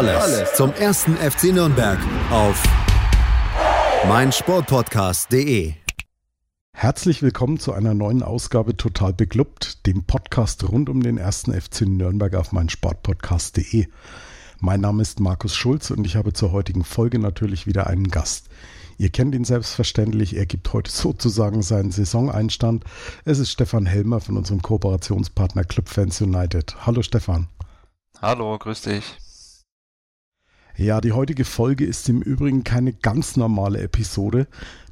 Alles, zum ersten FC Nürnberg auf meinsportpodcast.de. Herzlich willkommen zu einer neuen Ausgabe Total Beglubbt, dem Podcast rund um den ersten FC Nürnberg auf meinsportpodcast.de. Mein Name ist Markus Schulz und ich habe zur heutigen Folge natürlich wieder einen Gast. Ihr kennt ihn selbstverständlich, er gibt heute sozusagen seinen Saisoneinstand. Es ist Stefan Helmer von unserem Kooperationspartner Clubfans United. Hallo Stefan. Hallo, grüß dich. Ja, die heutige Folge ist im Übrigen keine ganz normale Episode,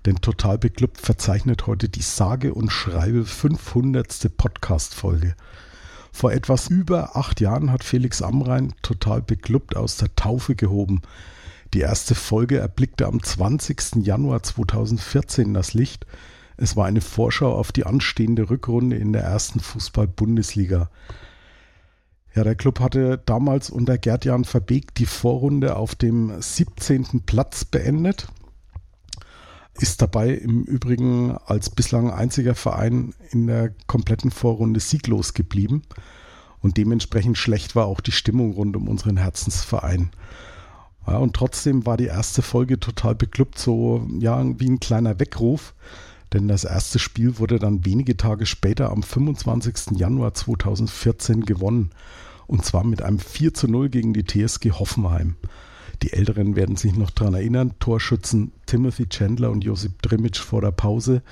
denn Total Beklubbt verzeichnet heute die sage und schreibe 500. Podcast-Folge. Vor etwas über acht Jahren hat Felix Amrein Total Beklubbt aus der Taufe gehoben. Die erste Folge erblickte am 20. Januar 2014 das Licht. Es war eine Vorschau auf die anstehende Rückrunde in der ersten Fußball-Bundesliga. Ja, der Club hatte damals unter Gerd-Jan Verbeek die Vorrunde auf dem 17. Platz beendet. Ist dabei im Übrigen als bislang einziger Verein in der kompletten Vorrunde sieglos geblieben. Und dementsprechend schlecht war auch die Stimmung rund um unseren Herzensverein. Ja, und trotzdem war die erste Folge total beklubbt, so ja, wie ein kleiner Weckruf. Denn das erste Spiel wurde dann wenige Tage später am 25. Januar 2014 gewonnen. Und zwar mit einem 4 zu 0 gegen die TSG Hoffenheim. Die Älteren werden sich noch daran erinnern, Torschützen Timothy Chandler und Josip Drimic vor der Pause,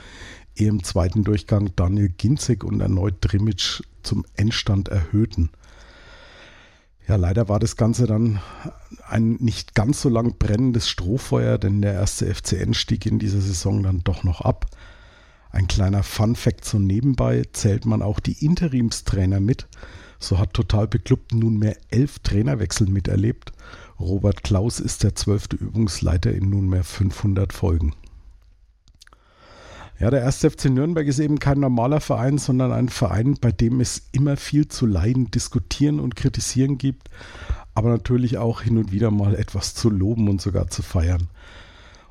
im zweiten Durchgang Daniel Ginzek und erneut Drimic zum Endstand erhöhten. Ja, leider war das Ganze dann ein nicht ganz so lang brennendes Strohfeuer, denn der erste FCN stieg in dieser Saison dann doch noch ab. Ein kleiner Fun-Fact so nebenbei zählt man auch die Interimstrainer mit, so hat Total Beklubbt nunmehr elf Trainerwechsel miterlebt. Robert Klaus ist der zwölfte Übungsleiter in nunmehr 500 Folgen. Ja, der 1. FC Nürnberg ist eben kein normaler Verein, sondern ein Verein, bei dem es immer viel zu leiden, diskutieren und kritisieren gibt, aber natürlich auch hin und wieder mal etwas zu loben und sogar zu feiern.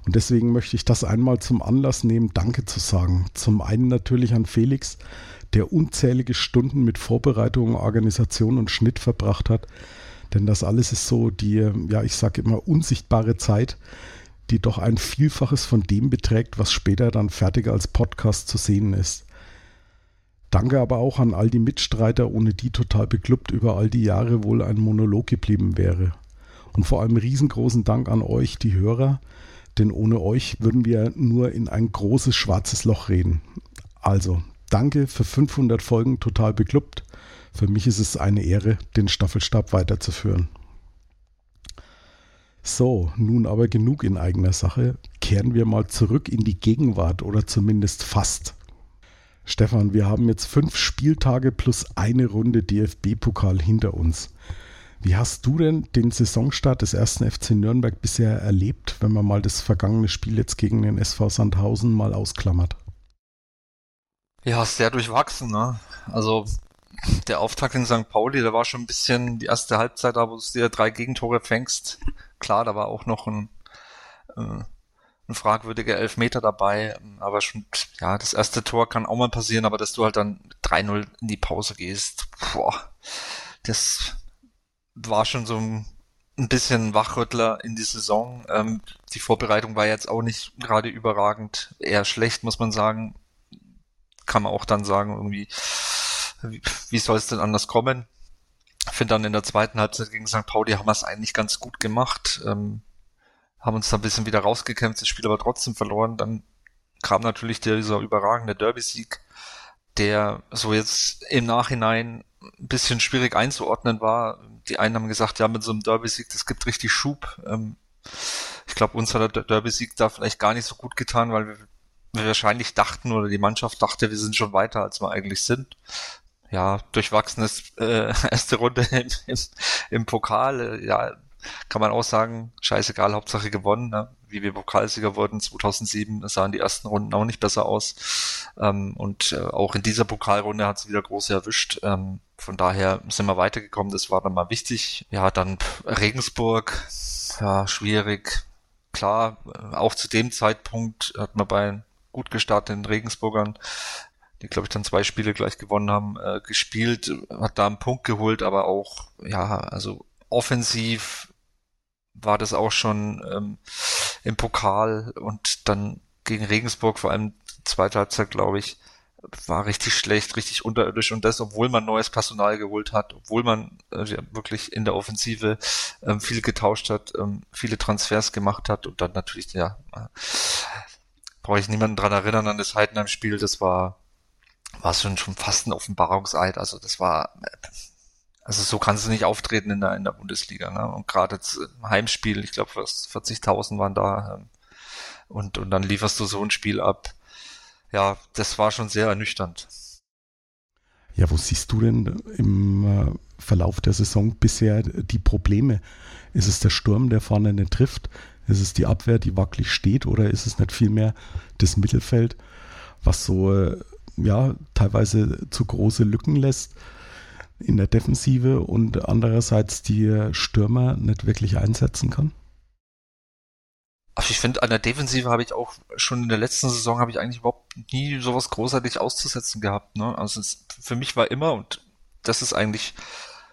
Und deswegen möchte ich das einmal zum Anlass nehmen, Danke zu sagen. Zum einen natürlich an Felix, der unzählige Stunden mit Vorbereitung, Organisation und Schnitt verbracht hat. Denn das alles ist so die, ja, ich sage immer, unsichtbare Zeit, die doch ein Vielfaches von dem beträgt, was später dann fertig als Podcast zu sehen ist. Danke aber auch an all die Mitstreiter, ohne die total beklubbt über all die Jahre wohl ein Monolog geblieben wäre. Und vor allem riesengroßen Dank an euch, die Hörer, denn ohne euch würden wir nur in ein großes schwarzes Loch reden. Also, Danke für 500 Folgen total beklubbt. Für mich ist es eine Ehre, den Staffelstab weiterzuführen. So, nun aber genug in eigener Sache. Kehren wir mal zurück in die Gegenwart oder zumindest fast. Stefan, wir haben jetzt fünf Spieltage plus eine Runde DFB-Pokal hinter uns. Wie hast du denn den Saisonstart des ersten FC Nürnberg bisher erlebt, wenn man mal das vergangene Spiel jetzt gegen den SV Sandhausen mal ausklammert? Ja, sehr durchwachsen, ne? Also der Auftakt in St. Pauli, da war schon ein bisschen die erste Halbzeit, da wo du dir drei Gegentore fängst. Klar, da war auch noch ein, äh, ein fragwürdiger Elfmeter dabei, aber schon, ja, das erste Tor kann auch mal passieren, aber dass du halt dann 3-0 in die Pause gehst, boah, das war schon so ein, ein bisschen Wachrüttler in die Saison. Ähm, die Vorbereitung war jetzt auch nicht gerade überragend, eher schlecht, muss man sagen kann man auch dann sagen, irgendwie, wie, wie soll es denn anders kommen? Finde dann in der zweiten Halbzeit gegen St. Pauli haben wir es eigentlich ganz gut gemacht, ähm, haben uns da ein bisschen wieder rausgekämpft, das Spiel aber trotzdem verloren. Dann kam natürlich dieser überragende Derby-Sieg, der so jetzt im Nachhinein ein bisschen schwierig einzuordnen war. Die einen haben gesagt, ja, mit so einem Derby-Sieg, das gibt richtig Schub. Ähm, ich glaube, uns hat der Derby-Sieg da vielleicht gar nicht so gut getan, weil wir wir wahrscheinlich dachten oder die Mannschaft dachte, wir sind schon weiter, als wir eigentlich sind. Ja, durchwachsenes äh, erste Runde im, im, im Pokal. Äh, ja, kann man auch sagen, scheißegal, Hauptsache gewonnen. Ne? Wie wir Pokalsieger wurden 2007, sahen die ersten Runden auch nicht besser aus. Ähm, und äh, auch in dieser Pokalrunde hat es wieder große erwischt. Ähm, von daher sind wir weitergekommen, das war dann mal wichtig. Ja, dann Regensburg, ja, schwierig. Klar, äh, auch zu dem Zeitpunkt hat man bei gut gestarteten Regensburgern die glaube ich dann zwei Spiele gleich gewonnen haben, äh, gespielt, hat da einen Punkt geholt, aber auch, ja, also offensiv war das auch schon ähm, im Pokal und dann gegen Regensburg, vor allem zweite Halbzeit, glaube ich, war richtig schlecht, richtig unterirdisch und das, obwohl man neues Personal geholt hat, obwohl man äh, wirklich in der Offensive ähm, viel getauscht hat, ähm, viele Transfers gemacht hat und dann natürlich, ja, äh, brauche ich niemanden dran erinnern an das Heidenheim-Spiel, das war war es schon, schon fast ein Offenbarungseid. Also das war, also so kannst du nicht auftreten in der, in der Bundesliga. Ne? Und gerade im Heimspiel, ich glaube 40.000 waren da ähm, und, und dann lieferst du so ein Spiel ab. Ja, das war schon sehr ernüchternd. Ja, wo siehst du denn im äh, Verlauf der Saison bisher die Probleme? Ist es der Sturm, der vorne nicht trifft? Ist es die Abwehr, die wackelig steht? Oder ist es nicht vielmehr das Mittelfeld, was so äh, ja, teilweise zu große Lücken lässt in der Defensive und andererseits die Stürmer nicht wirklich einsetzen kann? Also ich finde, an der Defensive habe ich auch schon in der letzten Saison habe ich eigentlich überhaupt nie sowas großartig auszusetzen gehabt. Ne? Also es, für mich war immer, und das ist eigentlich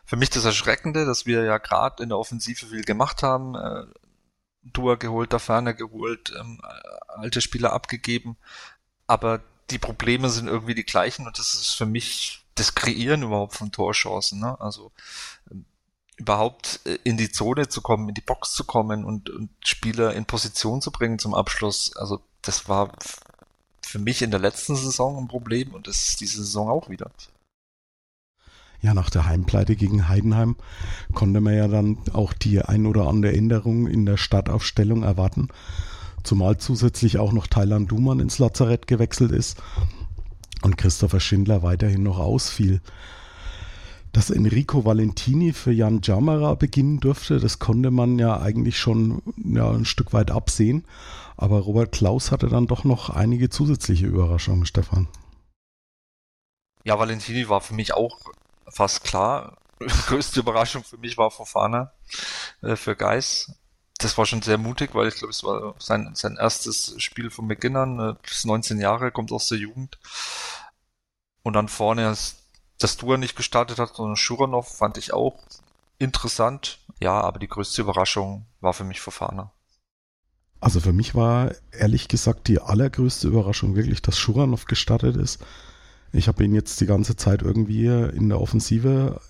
für mich das Erschreckende, dass wir ja gerade in der Offensive viel gemacht haben, äh, Dua geholt, da Ferner geholt, ähm, alte Spieler abgegeben, aber die Probleme sind irgendwie die gleichen und das ist für mich das Kreieren überhaupt von Torchancen. Ne? Also ähm, überhaupt äh, in die Zone zu kommen, in die Box zu kommen und, und Spieler in Position zu bringen zum Abschluss. Also das war für mich in der letzten Saison ein Problem und das ist diese Saison auch wieder. Ja, nach der Heimpleite gegen Heidenheim konnte man ja dann auch die ein oder andere Änderung in der Startaufstellung erwarten. Zumal zusätzlich auch noch Thailand Duman ins Lazarett gewechselt ist und Christopher Schindler weiterhin noch ausfiel. Dass Enrico Valentini für Jan Jamara beginnen durfte, das konnte man ja eigentlich schon ja, ein Stück weit absehen. Aber Robert Klaus hatte dann doch noch einige zusätzliche Überraschungen, Stefan. Ja, Valentini war für mich auch fast klar. Größte Überraschung für mich war Fofana äh, für Geis das war schon sehr mutig, weil ich glaube, es war sein, sein erstes Spiel von Beginn an, äh, bis 19 Jahre, kommt aus der Jugend. Und dann vorne, dass Dua nicht gestartet hat, sondern Schuranov fand ich auch interessant. Ja, aber die größte Überraschung war für mich Fofana. Also für mich war ehrlich gesagt die allergrößte Überraschung wirklich, dass Schuranov gestartet ist. Ich habe ihn jetzt die ganze Zeit irgendwie in der Offensive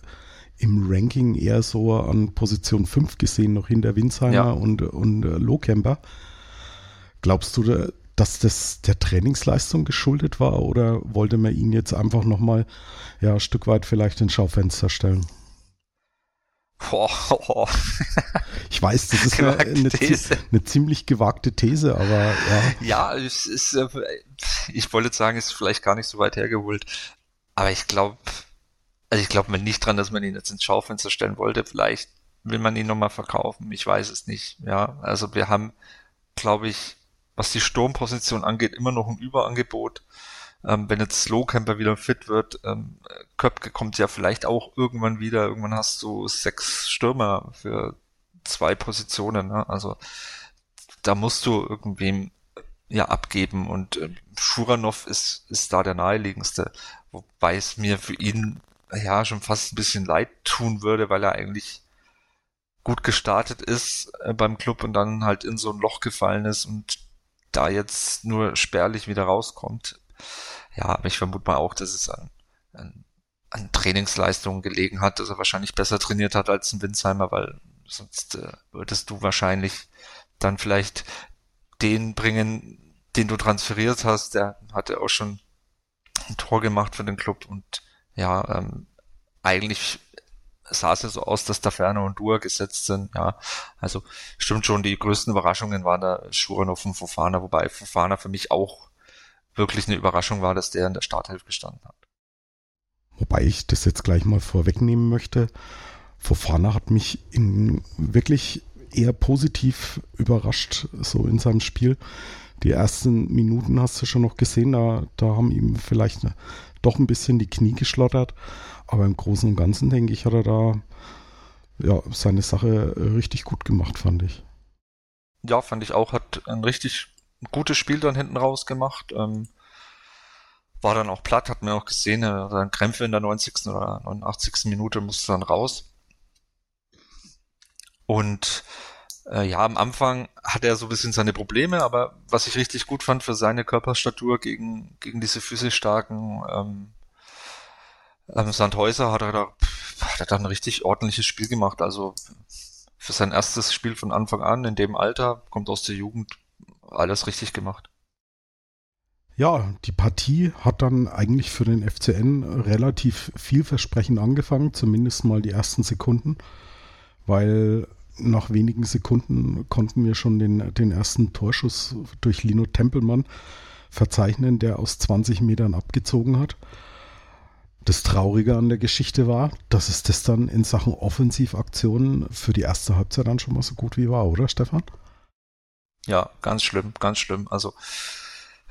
im Ranking eher so an Position 5 gesehen, noch hinter Winsheimer ja. und, und äh, Lohkemper. Glaubst du, dass das der Trainingsleistung geschuldet war oder wollte man ihn jetzt einfach nochmal ja, ein Stück weit vielleicht ins Schaufenster stellen? Boah, oh. Ich weiß, das ist eine, eine, eine, ziemlich gewagte These, aber ja. Ja, es ist, äh, ich wollte sagen, ist vielleicht gar nicht so weit hergeholt. Aber ich glaube, also ich glaube nicht dran, dass man ihn jetzt ins Schaufenster stellen wollte. Vielleicht will man ihn nochmal verkaufen. Ich weiß es nicht. Ja, also wir haben, glaube ich, was die Sturmposition angeht, immer noch ein Überangebot. Ähm, wenn jetzt Slowcamper wieder fit wird, ähm, Köpke kommt ja vielleicht auch irgendwann wieder. Irgendwann hast du sechs Stürmer für zwei Positionen. Ne? Also da musst du irgendwem ja abgeben und äh, Schuranov ist, ist da der naheliegendste. Wobei es mir für ihn ja schon fast ein bisschen leid tun würde, weil er eigentlich gut gestartet ist äh, beim Club und dann halt in so ein Loch gefallen ist und da jetzt nur spärlich wieder rauskommt. Ja, aber ich vermute mal auch, dass es an, an, an Trainingsleistungen gelegen hat, dass er wahrscheinlich besser trainiert hat als ein Winsheimer, weil sonst äh, würdest du wahrscheinlich dann vielleicht den bringen, den du transferiert hast. Der hatte auch schon ein Tor gemacht für den Club und ja, ähm, eigentlich sah es ja so aus, dass da Ferner und Dua gesetzt sind. Ja, also stimmt schon, die größten Überraschungen waren da Schuranov und Fofana, wobei Fofana für mich auch wirklich eine Überraschung war, dass der in der Starthilfe gestanden hat. Wobei ich das jetzt gleich mal vorwegnehmen möchte. Fofana hat mich in wirklich eher positiv überrascht, so in seinem Spiel. Die ersten Minuten hast du schon noch gesehen, da, da haben ihm vielleicht eine, doch ein bisschen die Knie geschlottert. Aber im Großen und Ganzen, denke ich, hat er da ja, seine Sache richtig gut gemacht, fand ich. Ja, fand ich auch. Hat ein richtig gutes Spiel dann hinten raus gemacht. Ähm, war dann auch platt, hat man auch gesehen, er hat dann Krämpfe in der 90. oder 89. Minute, musste dann raus. Und äh, ja, am Anfang hat er so ein bisschen seine Probleme, aber was ich richtig gut fand für seine Körperstatur gegen, gegen diese physisch starken ähm, ähm, Sandhäuser hat er, da, hat er da ein richtig ordentliches Spiel gemacht. Also für sein erstes Spiel von Anfang an in dem Alter, kommt aus der Jugend, alles richtig gemacht. Ja, die Partie hat dann eigentlich für den FCN relativ vielversprechend angefangen, zumindest mal die ersten Sekunden, weil nach wenigen Sekunden konnten wir schon den, den ersten Torschuss durch Lino Tempelmann verzeichnen, der aus 20 Metern abgezogen hat. Das Traurige an der Geschichte war, dass es das dann in Sachen Offensivaktionen für die erste Halbzeit dann schon mal so gut wie war, oder Stefan? Ja, ganz schlimm, ganz schlimm. Also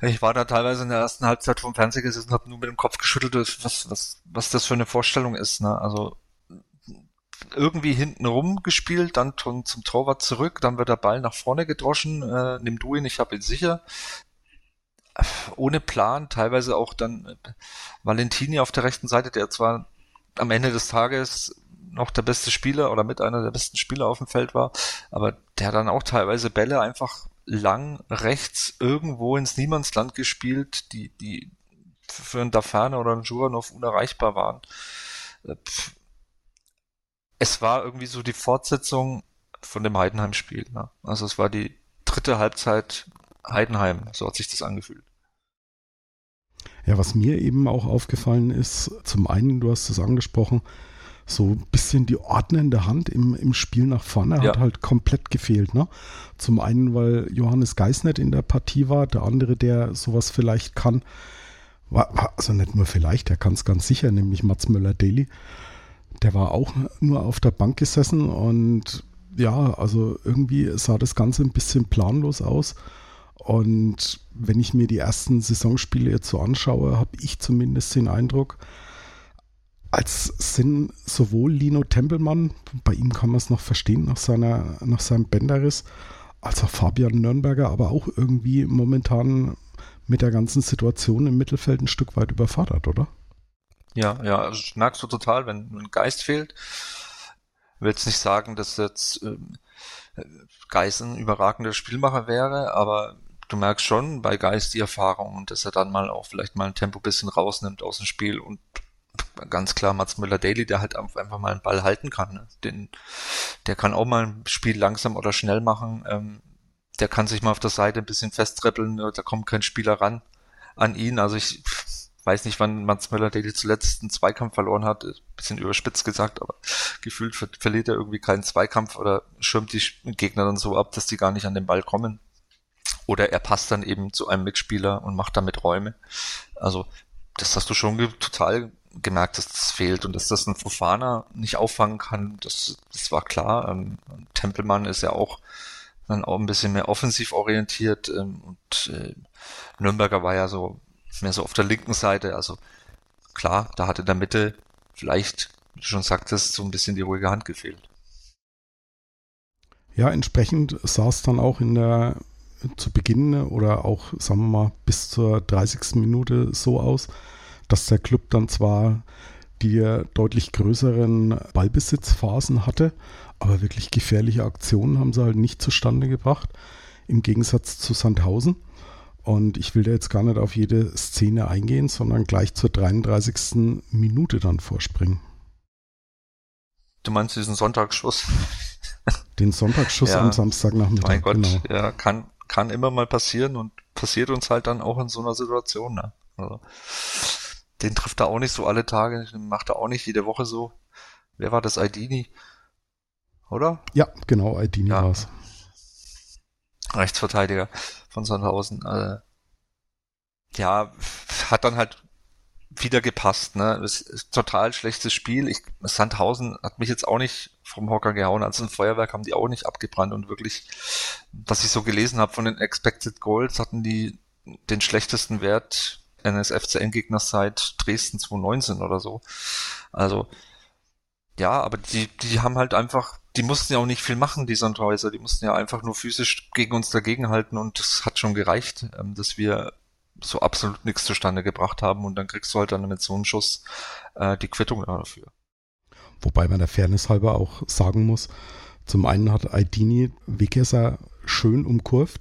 ich war da teilweise in der ersten Halbzeit vom Fernseher gesessen und habe nur mit dem Kopf geschüttelt, was, was, was das für eine Vorstellung ist. Ne? Also irgendwie hinten rum gespielt, dann zum Torwart zurück, dann wird der Ball nach vorne gedroschen, äh, nimm du ihn, ich habe ihn sicher. Ohne Plan, teilweise auch dann äh, Valentini auf der rechten Seite, der zwar am Ende des Tages noch der beste Spieler oder mit einer der besten Spieler auf dem Feld war, aber der dann auch teilweise Bälle einfach lang rechts irgendwo ins Niemandsland gespielt, die, die für einen Dafane oder einen Juranov unerreichbar waren. Äh, es war irgendwie so die Fortsetzung von dem Heidenheim-Spiel. Ne? Also es war die dritte Halbzeit Heidenheim, so hat sich das angefühlt. Ja, was mir eben auch aufgefallen ist, zum einen, du hast es angesprochen, so ein bisschen die ordnende Hand im, im Spiel nach vorne ja. hat halt komplett gefehlt. Ne? Zum einen, weil Johannes Geis nicht in der Partie war, der andere, der sowas vielleicht kann, war, also nicht nur vielleicht, der kann es ganz sicher, nämlich Mats Möller-Daly. Der war auch nur auf der Bank gesessen und ja, also irgendwie sah das Ganze ein bisschen planlos aus. Und wenn ich mir die ersten Saisonspiele jetzt so anschaue, habe ich zumindest den Eindruck, als sind sowohl Lino Tempelmann, bei ihm kann man es noch verstehen nach, seiner, nach seinem Bänderriss, als auch Fabian Nürnberger, aber auch irgendwie momentan mit der ganzen Situation im Mittelfeld ein Stück weit überfordert, oder? Ja, ja, also merkst du total, wenn ein Geist fehlt. Ich will jetzt nicht sagen, dass jetzt ähm, Geist ein überragender Spielmacher wäre, aber du merkst schon bei Geist die Erfahrung, dass er dann mal auch vielleicht mal ein Tempo bisschen rausnimmt aus dem Spiel und ganz klar Mats Müller-Daly, der halt einfach mal einen Ball halten kann. Ne? Den, der kann auch mal ein Spiel langsam oder schnell machen. Ähm, der kann sich mal auf der Seite ein bisschen festtreppeln, da kommt kein Spieler ran an ihn. Also ich weiß nicht, wann Mats Möller-Daly zuletzt einen Zweikampf verloren hat, bisschen überspitzt gesagt, aber gefühlt ver verliert er irgendwie keinen Zweikampf oder schirmt die Gegner dann so ab, dass die gar nicht an den Ball kommen. Oder er passt dann eben zu einem Mitspieler und macht damit Räume. Also, das hast du schon total gemerkt, dass das fehlt und dass das ein Fofana nicht auffangen kann, das, das war klar. Ähm, Tempelmann ist ja auch dann auch ein bisschen mehr offensiv orientiert ähm, und äh, Nürnberger war ja so mehr so auf der linken Seite. Also klar, da hatte in der Mitte vielleicht, wie du schon sagtest, so ein bisschen die ruhige Hand gefehlt. Ja, entsprechend sah es dann auch in der zu Beginn oder auch, sagen wir mal, bis zur 30. Minute so aus, dass der Club dann zwar die deutlich größeren Ballbesitzphasen hatte, aber wirklich gefährliche Aktionen haben sie halt nicht zustande gebracht, im Gegensatz zu Sandhausen. Und ich will da jetzt gar nicht auf jede Szene eingehen, sondern gleich zur 33. Minute dann vorspringen. Du meinst diesen Sonntagsschuss? Den Sonntagsschuss ja, am Samstagnachmittag. Mein Gott, genau. ja, kann, kann immer mal passieren und passiert uns halt dann auch in so einer Situation. Ne? Also, den trifft er auch nicht so alle Tage, den macht er auch nicht jede Woche so. Wer war das? Aidini? Oder? Ja, genau, Aidini ja. war es. Rechtsverteidiger von Sandhausen. Äh, ja, hat dann halt wieder gepasst. Ne? Es ist total schlechtes Spiel. Ich, Sandhausen hat mich jetzt auch nicht vom Hocker gehauen. Also ein Feuerwerk haben die auch nicht abgebrannt und wirklich, was ich so gelesen habe von den Expected Goals, hatten die den schlechtesten Wert eines FCN-Gegners seit Dresden 2019 oder so. Also ja, aber die, die haben halt einfach, die mussten ja auch nicht viel machen, die Sandhäuser. Die mussten ja einfach nur physisch gegen uns dagegenhalten und das hat schon gereicht, ähm, dass wir so absolut nichts zustande gebracht haben und dann kriegst du halt dann mit so einem Schuss äh, die Quittung dafür. Wobei man der Fairness halber auch sagen muss, zum einen hat Aidini Wegesser schön umkurvt,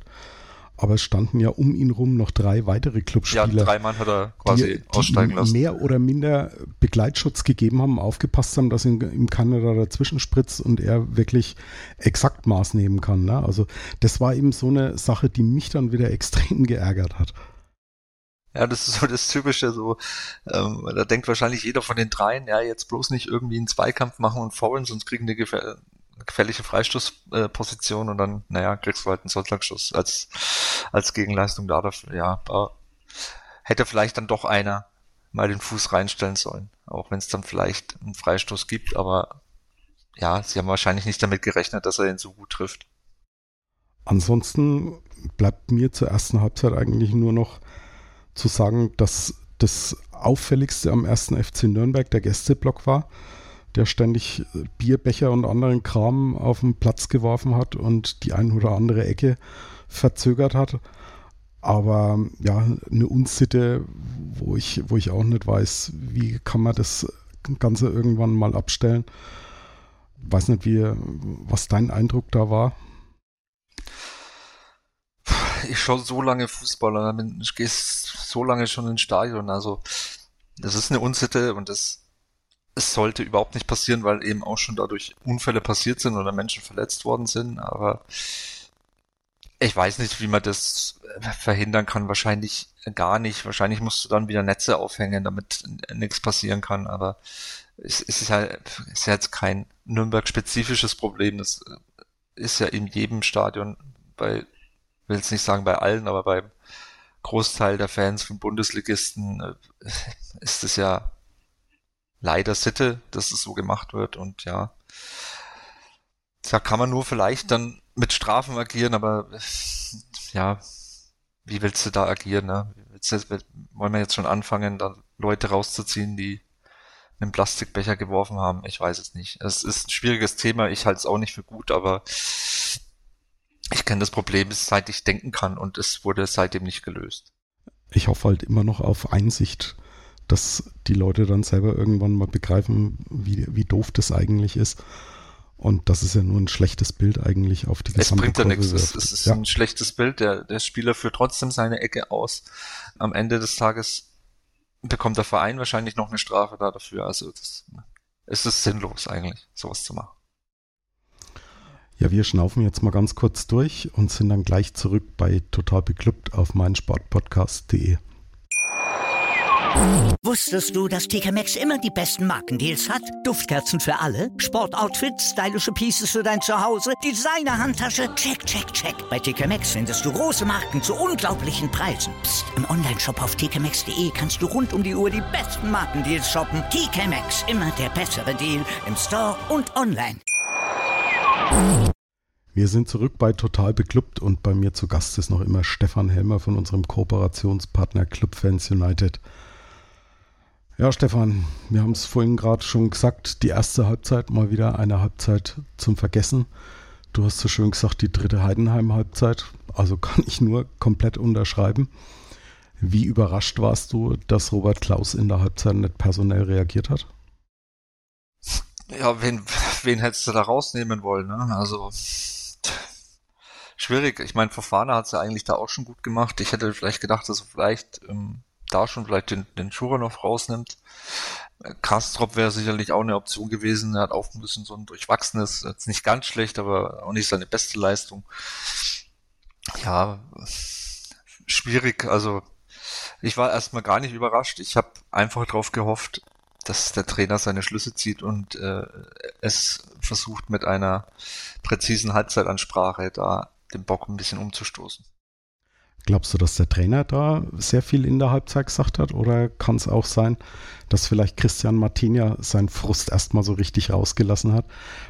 aber es standen ja um ihn rum noch drei weitere Clubspieler. Ja, drei Mann hat er quasi die, aussteigen lassen. mehr oder minder Begleitschutz gegeben haben, aufgepasst haben, dass ihm, ihm keiner da dazwischen spritzt und er wirklich exakt Maß nehmen kann. Ne? Also das war eben so eine Sache, die mich dann wieder extrem geärgert hat. Ja, das ist so das Typische, so, ähm, da denkt wahrscheinlich jeder von den dreien, ja, jetzt bloß nicht irgendwie einen Zweikampf machen und faulen, sonst kriegen die gefähr gefährliche Freistoßposition und dann, naja, kriegst du halt einen Sonntagsschuss als, als Gegenleistung da dafür. Ja, hätte vielleicht dann doch einer mal den Fuß reinstellen sollen, auch wenn es dann vielleicht einen Freistoß gibt, aber ja, sie haben wahrscheinlich nicht damit gerechnet, dass er ihn so gut trifft. Ansonsten bleibt mir zur ersten Halbzeit eigentlich nur noch zu sagen, dass das auffälligste am ersten FC Nürnberg der Gästeblock war, der ständig Bierbecher und anderen Kram auf den Platz geworfen hat und die ein oder andere Ecke verzögert hat. Aber ja, eine Unsitte, wo ich, wo ich auch nicht weiß, wie kann man das Ganze irgendwann mal abstellen. Weiß nicht, wie, was dein Eindruck da war ich schaue so lange Fußball und ich gehe so lange schon ins Stadion. Also das ist eine Unsitte und das es sollte überhaupt nicht passieren, weil eben auch schon dadurch Unfälle passiert sind oder Menschen verletzt worden sind. Aber ich weiß nicht, wie man das verhindern kann. Wahrscheinlich gar nicht. Wahrscheinlich musst du dann wieder Netze aufhängen, damit nichts passieren kann. Aber es, ist es ist ja jetzt kein Nürnberg-spezifisches Problem. Das ist ja in jedem Stadion bei will jetzt nicht sagen bei allen, aber beim Großteil der Fans von Bundesligisten äh, ist es ja leider Sitte, dass es so gemacht wird und ja, da kann man nur vielleicht dann mit Strafen agieren, aber ja, wie willst du da agieren? Ne? wollen wir jetzt schon anfangen, da Leute rauszuziehen, die einen Plastikbecher geworfen haben? Ich weiß es nicht. Es ist ein schwieriges Thema, ich halte es auch nicht für gut, aber ich kenne das Problem, seit ich denken kann und es wurde seitdem nicht gelöst. Ich hoffe halt immer noch auf Einsicht, dass die Leute dann selber irgendwann mal begreifen, wie, wie doof das eigentlich ist. Und das ist ja nur ein schlechtes Bild eigentlich auf die gesamte Es bringt ja nichts. Es, es ist ja. ein schlechtes Bild. Der, der Spieler führt trotzdem seine Ecke aus. Am Ende des Tages bekommt der Verein wahrscheinlich noch eine Strafe da dafür. Also das, es ist sinnlos eigentlich, sowas zu machen. Ja, wir schnaufen jetzt mal ganz kurz durch und sind dann gleich zurück bei Total Beklubbt auf meinsportpodcast.de. Wusstest du, dass TK Maxx immer die besten Markendeals hat? Duftkerzen für alle, Sportoutfits, stylische Pieces für dein Zuhause, Designer-Handtasche, check, check, check. Bei TK Maxx findest du große Marken zu unglaublichen Preisen. Psst. im Onlineshop auf tkmaxx.de kannst du rund um die Uhr die besten Markendeals shoppen. TK Maxx, immer der bessere Deal im Store und online. Wir sind zurück bei Total Beklubbt und bei mir zu Gast ist noch immer Stefan Helmer von unserem Kooperationspartner Club Fans United. Ja, Stefan, wir haben es vorhin gerade schon gesagt, die erste Halbzeit mal wieder eine Halbzeit zum Vergessen. Du hast so schön gesagt, die dritte Heidenheim-Halbzeit. Also kann ich nur komplett unterschreiben. Wie überrascht warst du, dass Robert Klaus in der Halbzeit nicht personell reagiert hat? Ja, wen, wen hättest du da rausnehmen wollen? Ne? Also schwierig. Ich meine, Fofana hat es ja eigentlich da auch schon gut gemacht. Ich hätte vielleicht gedacht, dass er vielleicht ähm, da schon vielleicht den, den noch rausnimmt. Kastrop wäre sicherlich auch eine Option gewesen. Er hat auch ein bisschen so ein durchwachsenes, jetzt nicht ganz schlecht, aber auch nicht seine beste Leistung. Ja, schwierig. Also ich war erstmal gar nicht überrascht. Ich habe einfach darauf gehofft, dass der Trainer seine Schlüsse zieht und äh, es versucht mit einer präzisen Halbzeitansprache da den Bock ein bisschen umzustoßen. Glaubst du, dass der Trainer da sehr viel in der Halbzeit gesagt hat? Oder kann es auch sein, dass vielleicht Christian Martinia seinen Frust erstmal so richtig rausgelassen hat?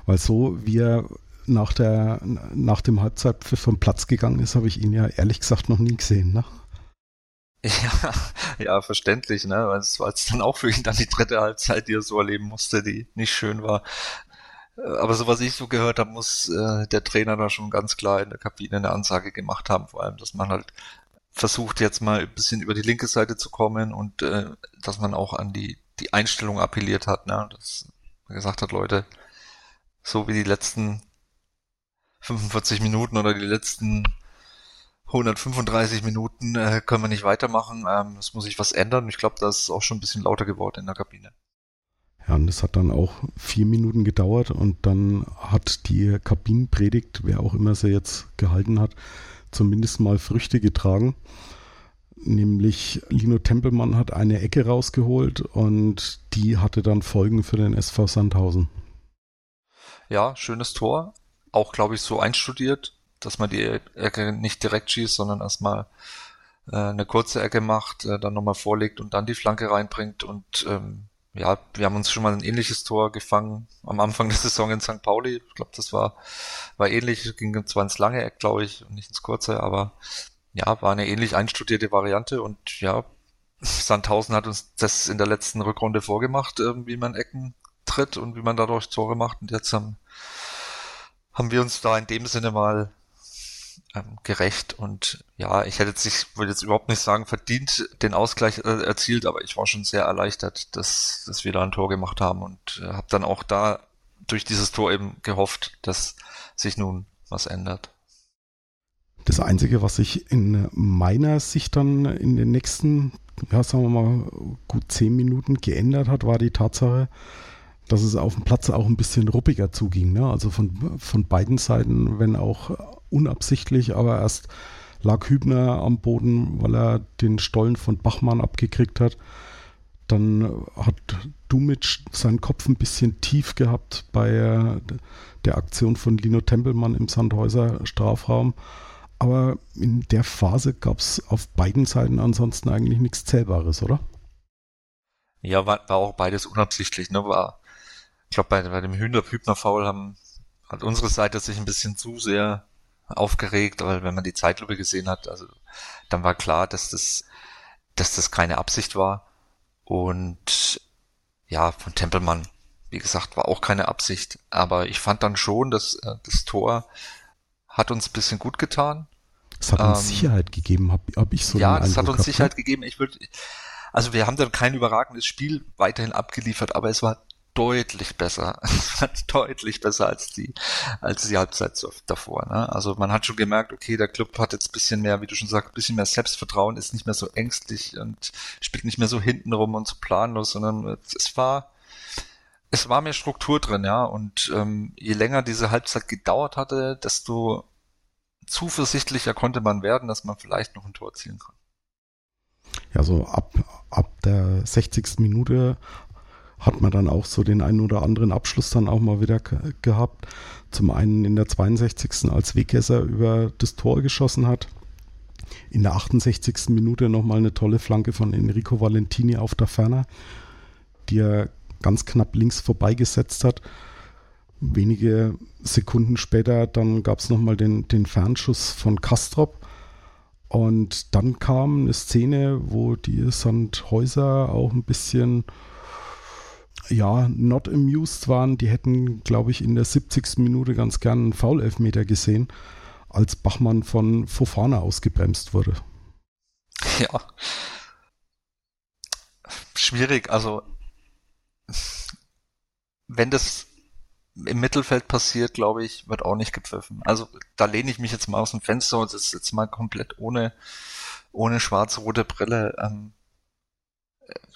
Weil so wie er nach, der, nach dem Halbzeitpfiff vom Platz gegangen ist, habe ich ihn ja ehrlich gesagt noch nie gesehen. Ne? Ja, ja, verständlich, ne? Weil es war jetzt dann auch für ihn dann die dritte Halbzeit, die er so erleben musste, die nicht schön war. Aber so was ich so gehört habe, muss äh, der Trainer da schon ganz klar in der Kabine eine Ansage gemacht haben, vor allem, dass man halt versucht jetzt mal ein bisschen über die linke Seite zu kommen und äh, dass man auch an die, die Einstellung appelliert hat, ne? dass man gesagt hat, Leute, so wie die letzten 45 Minuten oder die letzten 135 Minuten äh, können wir nicht weitermachen. Ähm, es muss sich was ändern. Ich glaube, das ist auch schon ein bisschen lauter geworden in der Kabine. Ja, und das hat dann auch vier Minuten gedauert und dann hat die Kabinenpredigt, wer auch immer sie jetzt gehalten hat, zumindest mal Früchte getragen. Nämlich Lino Tempelmann hat eine Ecke rausgeholt und die hatte dann Folgen für den SV Sandhausen. Ja, schönes Tor. Auch, glaube ich, so einstudiert, dass man die Ecke nicht direkt schießt, sondern erstmal äh, eine kurze Ecke macht, äh, dann nochmal vorlegt und dann die Flanke reinbringt. Und ähm, ja, wir haben uns schon mal ein ähnliches Tor gefangen am Anfang der Saison in St. Pauli. Ich glaube, das war, war ähnlich, ging zwar ins lange Eck, glaube ich, und nicht ins kurze, aber ja, war eine ähnlich einstudierte Variante und ja, Sandhausen hat uns das in der letzten Rückrunde vorgemacht, äh, wie man Ecken tritt und wie man dadurch Tore macht. Und jetzt haben, haben wir uns da in dem Sinne mal ähm, gerecht und ja, ich hätte jetzt, ich würde jetzt überhaupt nicht sagen, verdient den Ausgleich äh, erzielt, aber ich war schon sehr erleichtert, dass, dass wir da ein Tor gemacht haben und äh, habe dann auch da durch dieses Tor eben gehofft, dass sich nun was ändert. Das Einzige, was sich in meiner Sicht dann in den nächsten, ja, sagen wir mal, gut zehn Minuten geändert hat, war die Tatsache, dass es auf dem Platz auch ein bisschen ruppiger zuging. Ne? Also von, von beiden Seiten, wenn auch unabsichtlich, aber erst lag Hübner am Boden, weil er den Stollen von Bachmann abgekriegt hat. Dann hat Dumic seinen Kopf ein bisschen tief gehabt bei der Aktion von Lino Tempelmann im Sandhäuser Strafraum. Aber in der Phase gab es auf beiden Seiten ansonsten eigentlich nichts Zählbares, oder? Ja, war, war auch beides unabsichtlich. Ne? War, ich glaube, bei, bei dem Hübner-Foul haben hat unsere Seite sich ein bisschen zu sehr aufgeregt, weil wenn man die Zeitlupe gesehen hat, also dann war klar, dass das, dass das keine Absicht war. Und ja, von Tempelmann, wie gesagt, war auch keine Absicht. Aber ich fand dann schon, dass äh, das Tor hat uns ein bisschen gut getan. Es hat uns ähm, Sicherheit gegeben, habe hab ich so Ja, es hat uns gehabt, Sicherheit ne? gegeben. Ich würde, also wir haben dann kein überragendes Spiel weiterhin abgeliefert, aber es war deutlich besser. deutlich besser als die, als die Halbzeit davor. Ne? Also man hat schon gemerkt, okay, der Club hat jetzt bisschen mehr, wie du schon sagst, bisschen mehr Selbstvertrauen, ist nicht mehr so ängstlich und spielt nicht mehr so hintenrum und so planlos, sondern es war, es war mehr Struktur drin, ja. Und ähm, je länger diese Halbzeit gedauert hatte, desto zuversichtlicher konnte man werden, dass man vielleicht noch ein Tor erzielen kann. Ja, so ab, ab der 60. Minute hat man dann auch so den einen oder anderen Abschluss dann auch mal wieder gehabt. Zum einen in der 62. als Weggesser über das Tor geschossen hat. In der 68. Minute nochmal eine tolle Flanke von Enrico Valentini auf der Ferner, die er ganz knapp links vorbeigesetzt hat. Wenige Sekunden später dann gab es nochmal den, den Fernschuss von Kastrop. Und dann kam eine Szene, wo die Sandhäuser auch ein bisschen ja, not amused waren, die hätten, glaube ich, in der 70. Minute ganz gern einen Foul-Elfmeter gesehen, als Bachmann von Fofana ausgebremst wurde. Ja. Schwierig, also wenn das im Mittelfeld passiert, glaube ich, wird auch nicht gepfiffen. Also da lehne ich mich jetzt mal aus dem Fenster und ist jetzt mal komplett ohne, ohne schwarz-rote Brille. Ähm,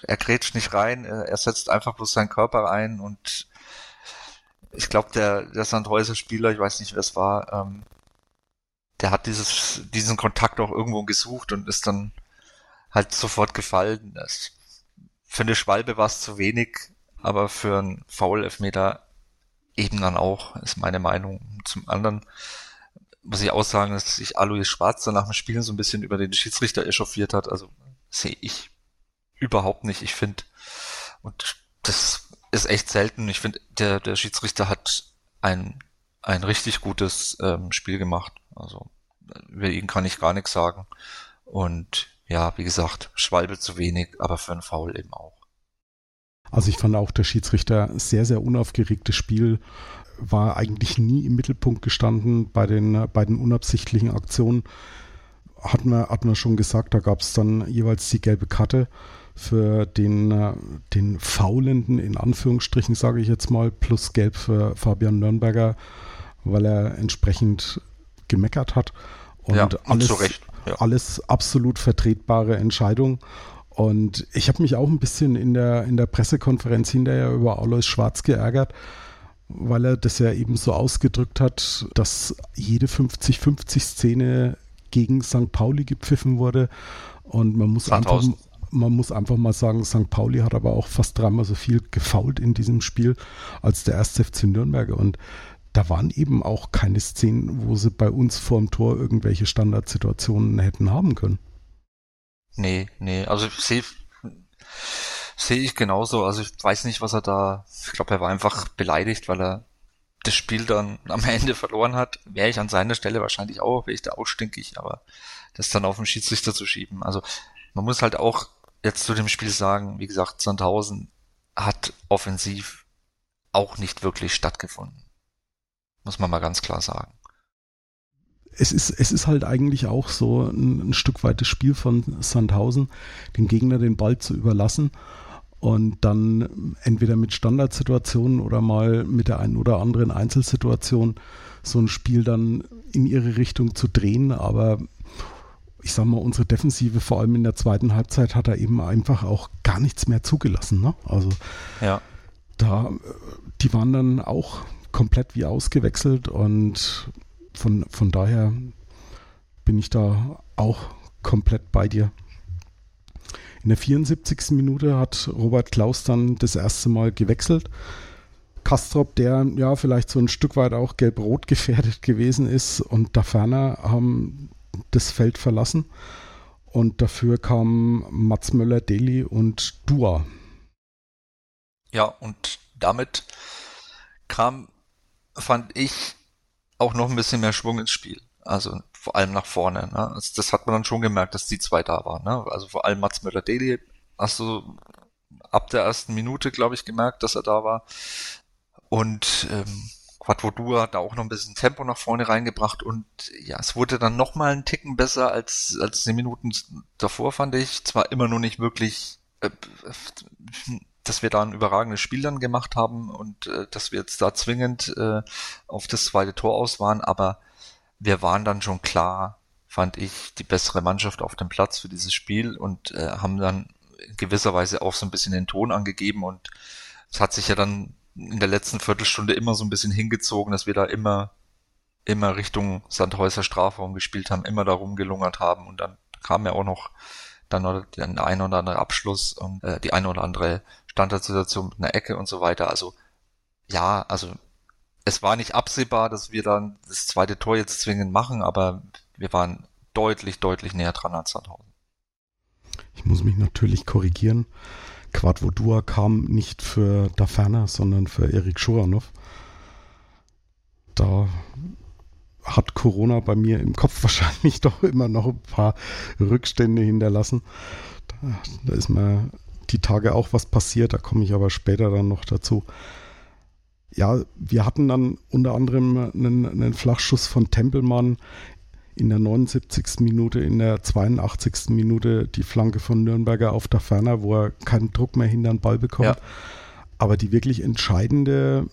er grätscht nicht rein, er setzt einfach bloß seinen Körper ein und ich glaube, der, der Sandhäuser Spieler, ich weiß nicht, wer es war, ähm, der hat dieses, diesen Kontakt auch irgendwo gesucht und ist dann halt sofort gefallen. Das, für eine Schwalbe war es zu wenig, aber für einen Foul-Elfmeter eben dann auch, ist meine Meinung. Zum anderen muss ich auch sagen, dass sich Alois Schwarz dann nach dem Spielen so ein bisschen über den Schiedsrichter echauffiert hat. Also sehe ich überhaupt nicht. Ich finde, und das ist echt selten. Ich finde, der, der Schiedsrichter hat ein, ein richtig gutes ähm, Spiel gemacht. Also über ihn kann ich gar nichts sagen. Und ja, wie gesagt, Schwalbe zu wenig, aber für einen Foul eben auch. Also ich fand auch der Schiedsrichter sehr, sehr unaufgeregtes Spiel, war eigentlich nie im Mittelpunkt gestanden bei den, bei unabsichtlichen Aktionen. Hat man, hat man schon gesagt, da gab es dann jeweils die gelbe Karte für den, den Faulenden, in Anführungsstrichen sage ich jetzt mal, plus gelb für Fabian Nürnberger, weil er entsprechend gemeckert hat. Und, ja, alles, ja. alles absolut vertretbare Entscheidung. Und ich habe mich auch ein bisschen in der, in der Pressekonferenz hinterher über Alois Schwarz geärgert, weil er das ja eben so ausgedrückt hat, dass jede 50-50-Szene gegen St. Pauli gepfiffen wurde. Und man muss, einfach, man muss einfach mal sagen, St. Pauli hat aber auch fast dreimal so viel gefault in diesem Spiel als der 1. FC Nürnberger. Und da waren eben auch keine Szenen, wo sie bei uns vorm Tor irgendwelche Standardsituationen hätten haben können. Nee, nee, also sehe sehe ich genauso. Also ich weiß nicht, was er da. Ich glaube, er war einfach beleidigt, weil er das Spiel dann am Ende verloren hat. Wäre ich an seiner Stelle wahrscheinlich auch, wäre ich da auch stinkig, aber das dann auf den Schiedsrichter zu schieben. Also man muss halt auch jetzt zu dem Spiel sagen, wie gesagt, Sandhausen hat offensiv auch nicht wirklich stattgefunden. Muss man mal ganz klar sagen es ist, es ist halt eigentlich auch so ein, ein, Stück weit das Spiel von Sandhausen, den Gegner den Ball zu überlassen und dann entweder mit Standardsituationen oder mal mit der einen oder anderen Einzelsituation so ein Spiel dann in ihre Richtung zu drehen. Aber ich sag mal, unsere Defensive, vor allem in der zweiten Halbzeit, hat da eben einfach auch gar nichts mehr zugelassen. Ne? Also ja. da, die waren dann auch komplett wie ausgewechselt und von, von daher bin ich da auch komplett bei dir. In der 74. Minute hat Robert Klaus dann das erste Mal gewechselt. Kastrop, der ja vielleicht so ein Stück weit auch gelb-rot gefährdet gewesen ist, und da ferner haben das Feld verlassen. Und dafür kamen Mats Möller-Deli und Dua. Ja, und damit kam, fand ich, auch noch ein bisschen mehr Schwung ins Spiel. Also vor allem nach vorne. Ne? Also das hat man dann schon gemerkt, dass die zwei da waren. Ne? Also vor allem Mats Möller-Deli hast du ab der ersten Minute, glaube ich, gemerkt, dass er da war. Und ähm, Quadvodua hat da auch noch ein bisschen Tempo nach vorne reingebracht und ja, es wurde dann noch mal einen Ticken besser als als die Minuten davor fand ich. Zwar immer noch nicht wirklich äh, dass wir da ein überragendes Spiel dann gemacht haben und äh, dass wir jetzt da zwingend äh, auf das zweite Tor aus waren, aber wir waren dann schon klar, fand ich, die bessere Mannschaft auf dem Platz für dieses Spiel und äh, haben dann in gewisser Weise auch so ein bisschen den Ton angegeben und es hat sich ja dann in der letzten Viertelstunde immer so ein bisschen hingezogen, dass wir da immer immer Richtung Sandhäuser Strafraum gespielt haben, immer darum gelungert haben und dann kam ja auch noch dann noch der ein oder andere Abschluss und äh, die eine oder andere Standardsituation mit einer Ecke und so weiter. Also ja, also es war nicht absehbar, dass wir dann das zweite Tor jetzt zwingend machen, aber wir waren deutlich, deutlich näher dran als Sandhausen. Ich muss mich natürlich korrigieren. Quadvodua kam nicht für Daferner, sondern für Erik Schuranov. Da hat Corona bei mir im Kopf wahrscheinlich doch immer noch ein paar Rückstände hinterlassen. Da, da ist mir die Tage auch was passiert, da komme ich aber später dann noch dazu. Ja, wir hatten dann unter anderem einen, einen Flachschuss von Tempelmann in der 79. Minute, in der 82. Minute die Flanke von Nürnberger auf der Ferner, wo er keinen Druck mehr hinter den Ball bekommt. Ja. Aber die wirklich entscheidende,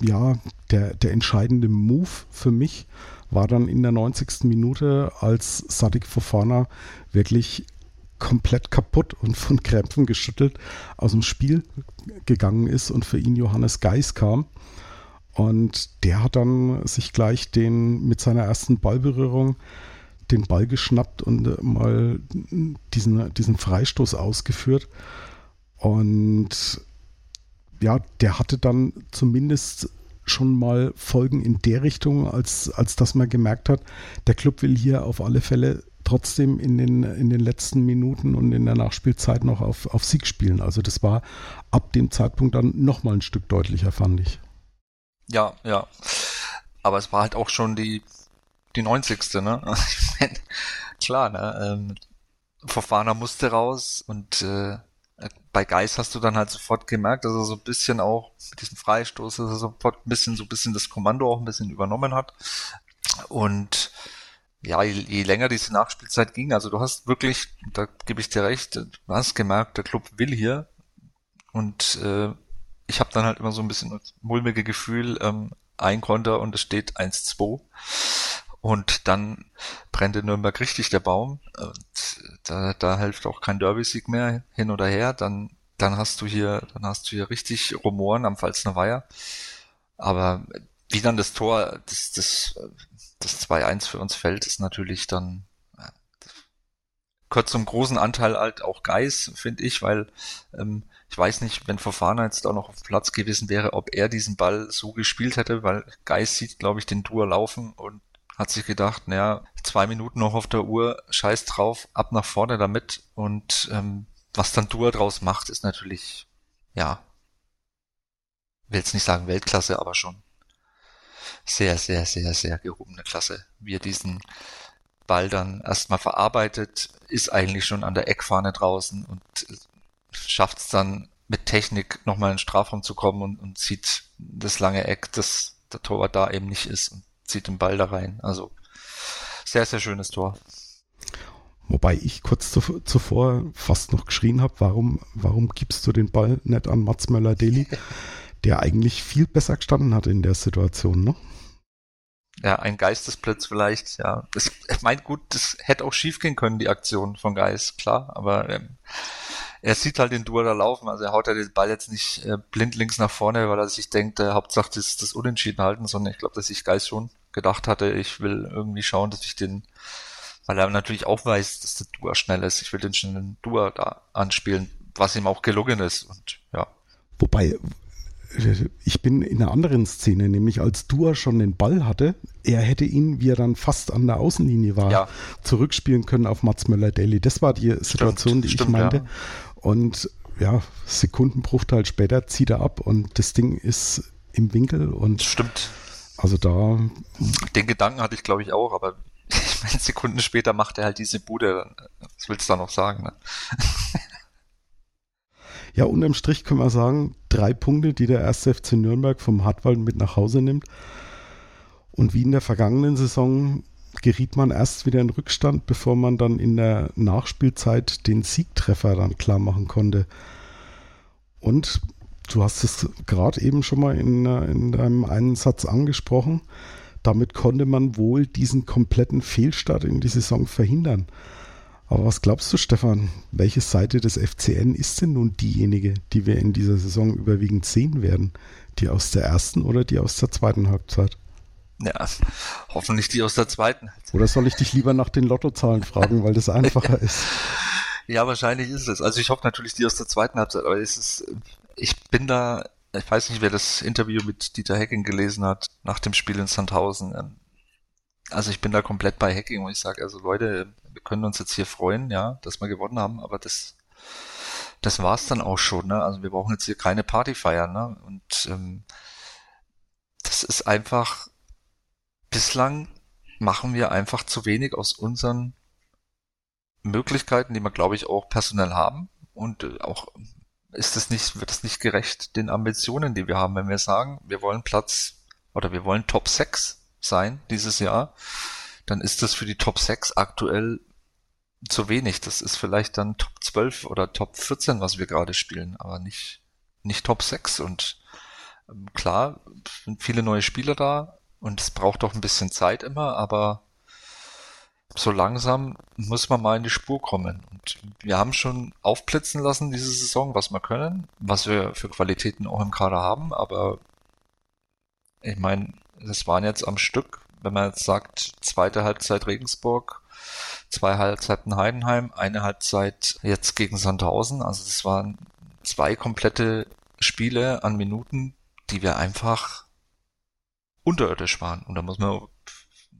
ja, der, der entscheidende Move für mich war dann in der 90. Minute, als Sadik Fofana wirklich komplett kaputt und von Krämpfen geschüttelt aus dem Spiel gegangen ist und für ihn Johannes Geis kam. Und der hat dann sich gleich den mit seiner ersten Ballberührung den Ball geschnappt und mal diesen, diesen Freistoß ausgeführt. Und ja, der hatte dann zumindest schon mal Folgen in der Richtung, als, als dass man gemerkt hat, der Club will hier auf alle Fälle trotzdem in den, in den letzten Minuten und in der Nachspielzeit noch auf, auf Sieg spielen. Also das war ab dem Zeitpunkt dann nochmal ein Stück deutlicher, fand ich. Ja, ja. Aber es war halt auch schon die, die 90. Ne? Mein, klar, ne? Ähm, Fofana musste raus und äh, bei Geis hast du dann halt sofort gemerkt, dass er so ein bisschen auch mit diesem Freistoß, dass er sofort ein bisschen, so ein bisschen das Kommando auch ein bisschen übernommen hat. Und ja, je, je länger diese Nachspielzeit ging, also du hast wirklich, da gebe ich dir recht, du hast gemerkt, der Club will hier. Und äh, ich habe dann halt immer so ein bisschen das mulmige Gefühl, ähm, ein Konter und es steht 1-2. Und dann brennt in Nürnberg richtig der Baum. Und da, da hilft auch kein Derby-Sieg mehr hin oder her. Dann, dann hast du hier, dann hast du hier richtig Rumoren am Pfalzner Weiher. Aber wie dann das Tor, das, das, das 2-1 für uns fällt, ist natürlich dann gehört zum großen Anteil halt auch Geis, finde ich, weil ähm, ich weiß nicht, wenn Fofana jetzt auch noch auf Platz gewesen wäre, ob er diesen Ball so gespielt hätte, weil Geis sieht, glaube ich, den Tour laufen und hat sich gedacht, naja, zwei Minuten noch auf der Uhr, scheiß drauf, ab nach vorne damit. Und ähm, was dann Dua draus macht, ist natürlich, ja, will jetzt nicht sagen Weltklasse, aber schon sehr, sehr, sehr, sehr gehobene Klasse. Wie er diesen Ball dann erstmal verarbeitet, ist eigentlich schon an der Eckfahne draußen und schafft es dann mit Technik nochmal in den Strafraum zu kommen und, und sieht das lange Eck, das der Torwart da eben nicht ist. Und zieht den Ball da rein. Also sehr, sehr schönes Tor. Wobei ich kurz zuvor fast noch geschrien habe, warum, warum gibst du den Ball nicht an Mats Möller-Deli, der eigentlich viel besser gestanden hat in der Situation, ne? Ja, ein Geistesblitz vielleicht, ja. Das, ich meine, gut, das hätte auch schief gehen können, die Aktion von Geist, klar, aber ähm, er sieht halt den da laufen, also er haut ja den Ball jetzt nicht äh, blind links nach vorne, weil er sich denkt, äh, Hauptsache das, das Unentschieden halten, sondern ich glaube, dass sich Geist schon gedacht hatte, ich will irgendwie schauen, dass ich den, weil er natürlich auch weiß, dass der Duer schnell ist, ich will den schnellen Duer da anspielen, was ihm auch gelungen ist und ja. Wobei, ich bin in einer anderen Szene, nämlich als Dua schon den Ball hatte, er hätte ihn, wie er dann fast an der Außenlinie war, ja. zurückspielen können auf Mats Möller-Daly. Das war die Situation, stimmt, die ich stimmt, meinte. Ja. Und ja, Sekundenbruchteil später zieht er ab und das Ding ist im Winkel und. Stimmt. Also da. Den Gedanken hatte ich, glaube ich, auch, aber ich meine, Sekunden später macht er halt diese Bude. Was willst du da noch sagen? Ne? Ja, unterm Strich können wir sagen, drei Punkte, die der erste FC Nürnberg vom Hartwald mit nach Hause nimmt. Und wie in der vergangenen Saison geriet man erst wieder in Rückstand, bevor man dann in der Nachspielzeit den Siegtreffer dann klar machen konnte. Und du hast es gerade eben schon mal in, in deinem einen Satz angesprochen. Damit konnte man wohl diesen kompletten Fehlstart in die Saison verhindern. Aber was glaubst du, Stefan? Welche Seite des FCN ist denn nun diejenige, die wir in dieser Saison überwiegend sehen werden? Die aus der ersten oder die aus der zweiten Halbzeit? Ja, hoffentlich die aus der zweiten. Oder soll ich dich lieber nach den Lottozahlen fragen, weil das einfacher ist? Ja, wahrscheinlich ist es. Also ich hoffe natürlich die aus der zweiten Halbzeit, aber es ist, ich bin da, ich weiß nicht, wer das Interview mit Dieter Hecking gelesen hat nach dem Spiel in Sandhausen. Also ich bin da komplett bei Hacking und ich sage, also Leute, wir können uns jetzt hier freuen, ja, dass wir gewonnen haben, aber das, das war's dann auch schon, ne? Also wir brauchen jetzt hier keine Party feiern, ne? Und ähm, das ist einfach bislang machen wir einfach zu wenig aus unseren Möglichkeiten, die wir, glaube ich, auch personell haben. Und äh, auch ist es nicht, wird es nicht gerecht den Ambitionen, die wir haben, wenn wir sagen, wir wollen Platz oder wir wollen Top 6 sein dieses Jahr, dann ist das für die Top 6 aktuell zu wenig. Das ist vielleicht dann Top 12 oder Top 14, was wir gerade spielen, aber nicht, nicht Top 6. Und ähm, klar, sind viele neue Spieler da, und es braucht doch ein bisschen Zeit immer, aber so langsam muss man mal in die Spur kommen. Und wir haben schon aufblitzen lassen diese Saison, was wir können, was wir für Qualitäten auch im Kader haben, aber ich meine, das waren jetzt am Stück, wenn man jetzt sagt, zweite Halbzeit Regensburg, zwei Halbzeiten Heidenheim, eine Halbzeit jetzt gegen Sandhausen. Also das waren zwei komplette Spiele an Minuten, die wir einfach unterirdisch waren. Und da muss man,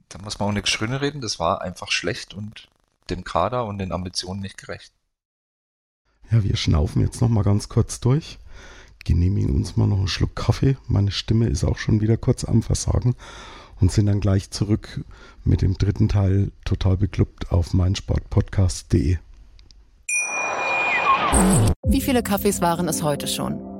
da muss man auch nichts Schöne reden. Das war einfach schlecht und dem Kader und den Ambitionen nicht gerecht. Ja, wir schnaufen jetzt noch mal ganz kurz durch, genehmigen uns mal noch einen Schluck Kaffee. Meine Stimme ist auch schon wieder kurz am Versagen und sind dann gleich zurück mit dem dritten Teil total beklubbt auf meinsportpodcast.de. Wie viele Kaffees waren es heute schon?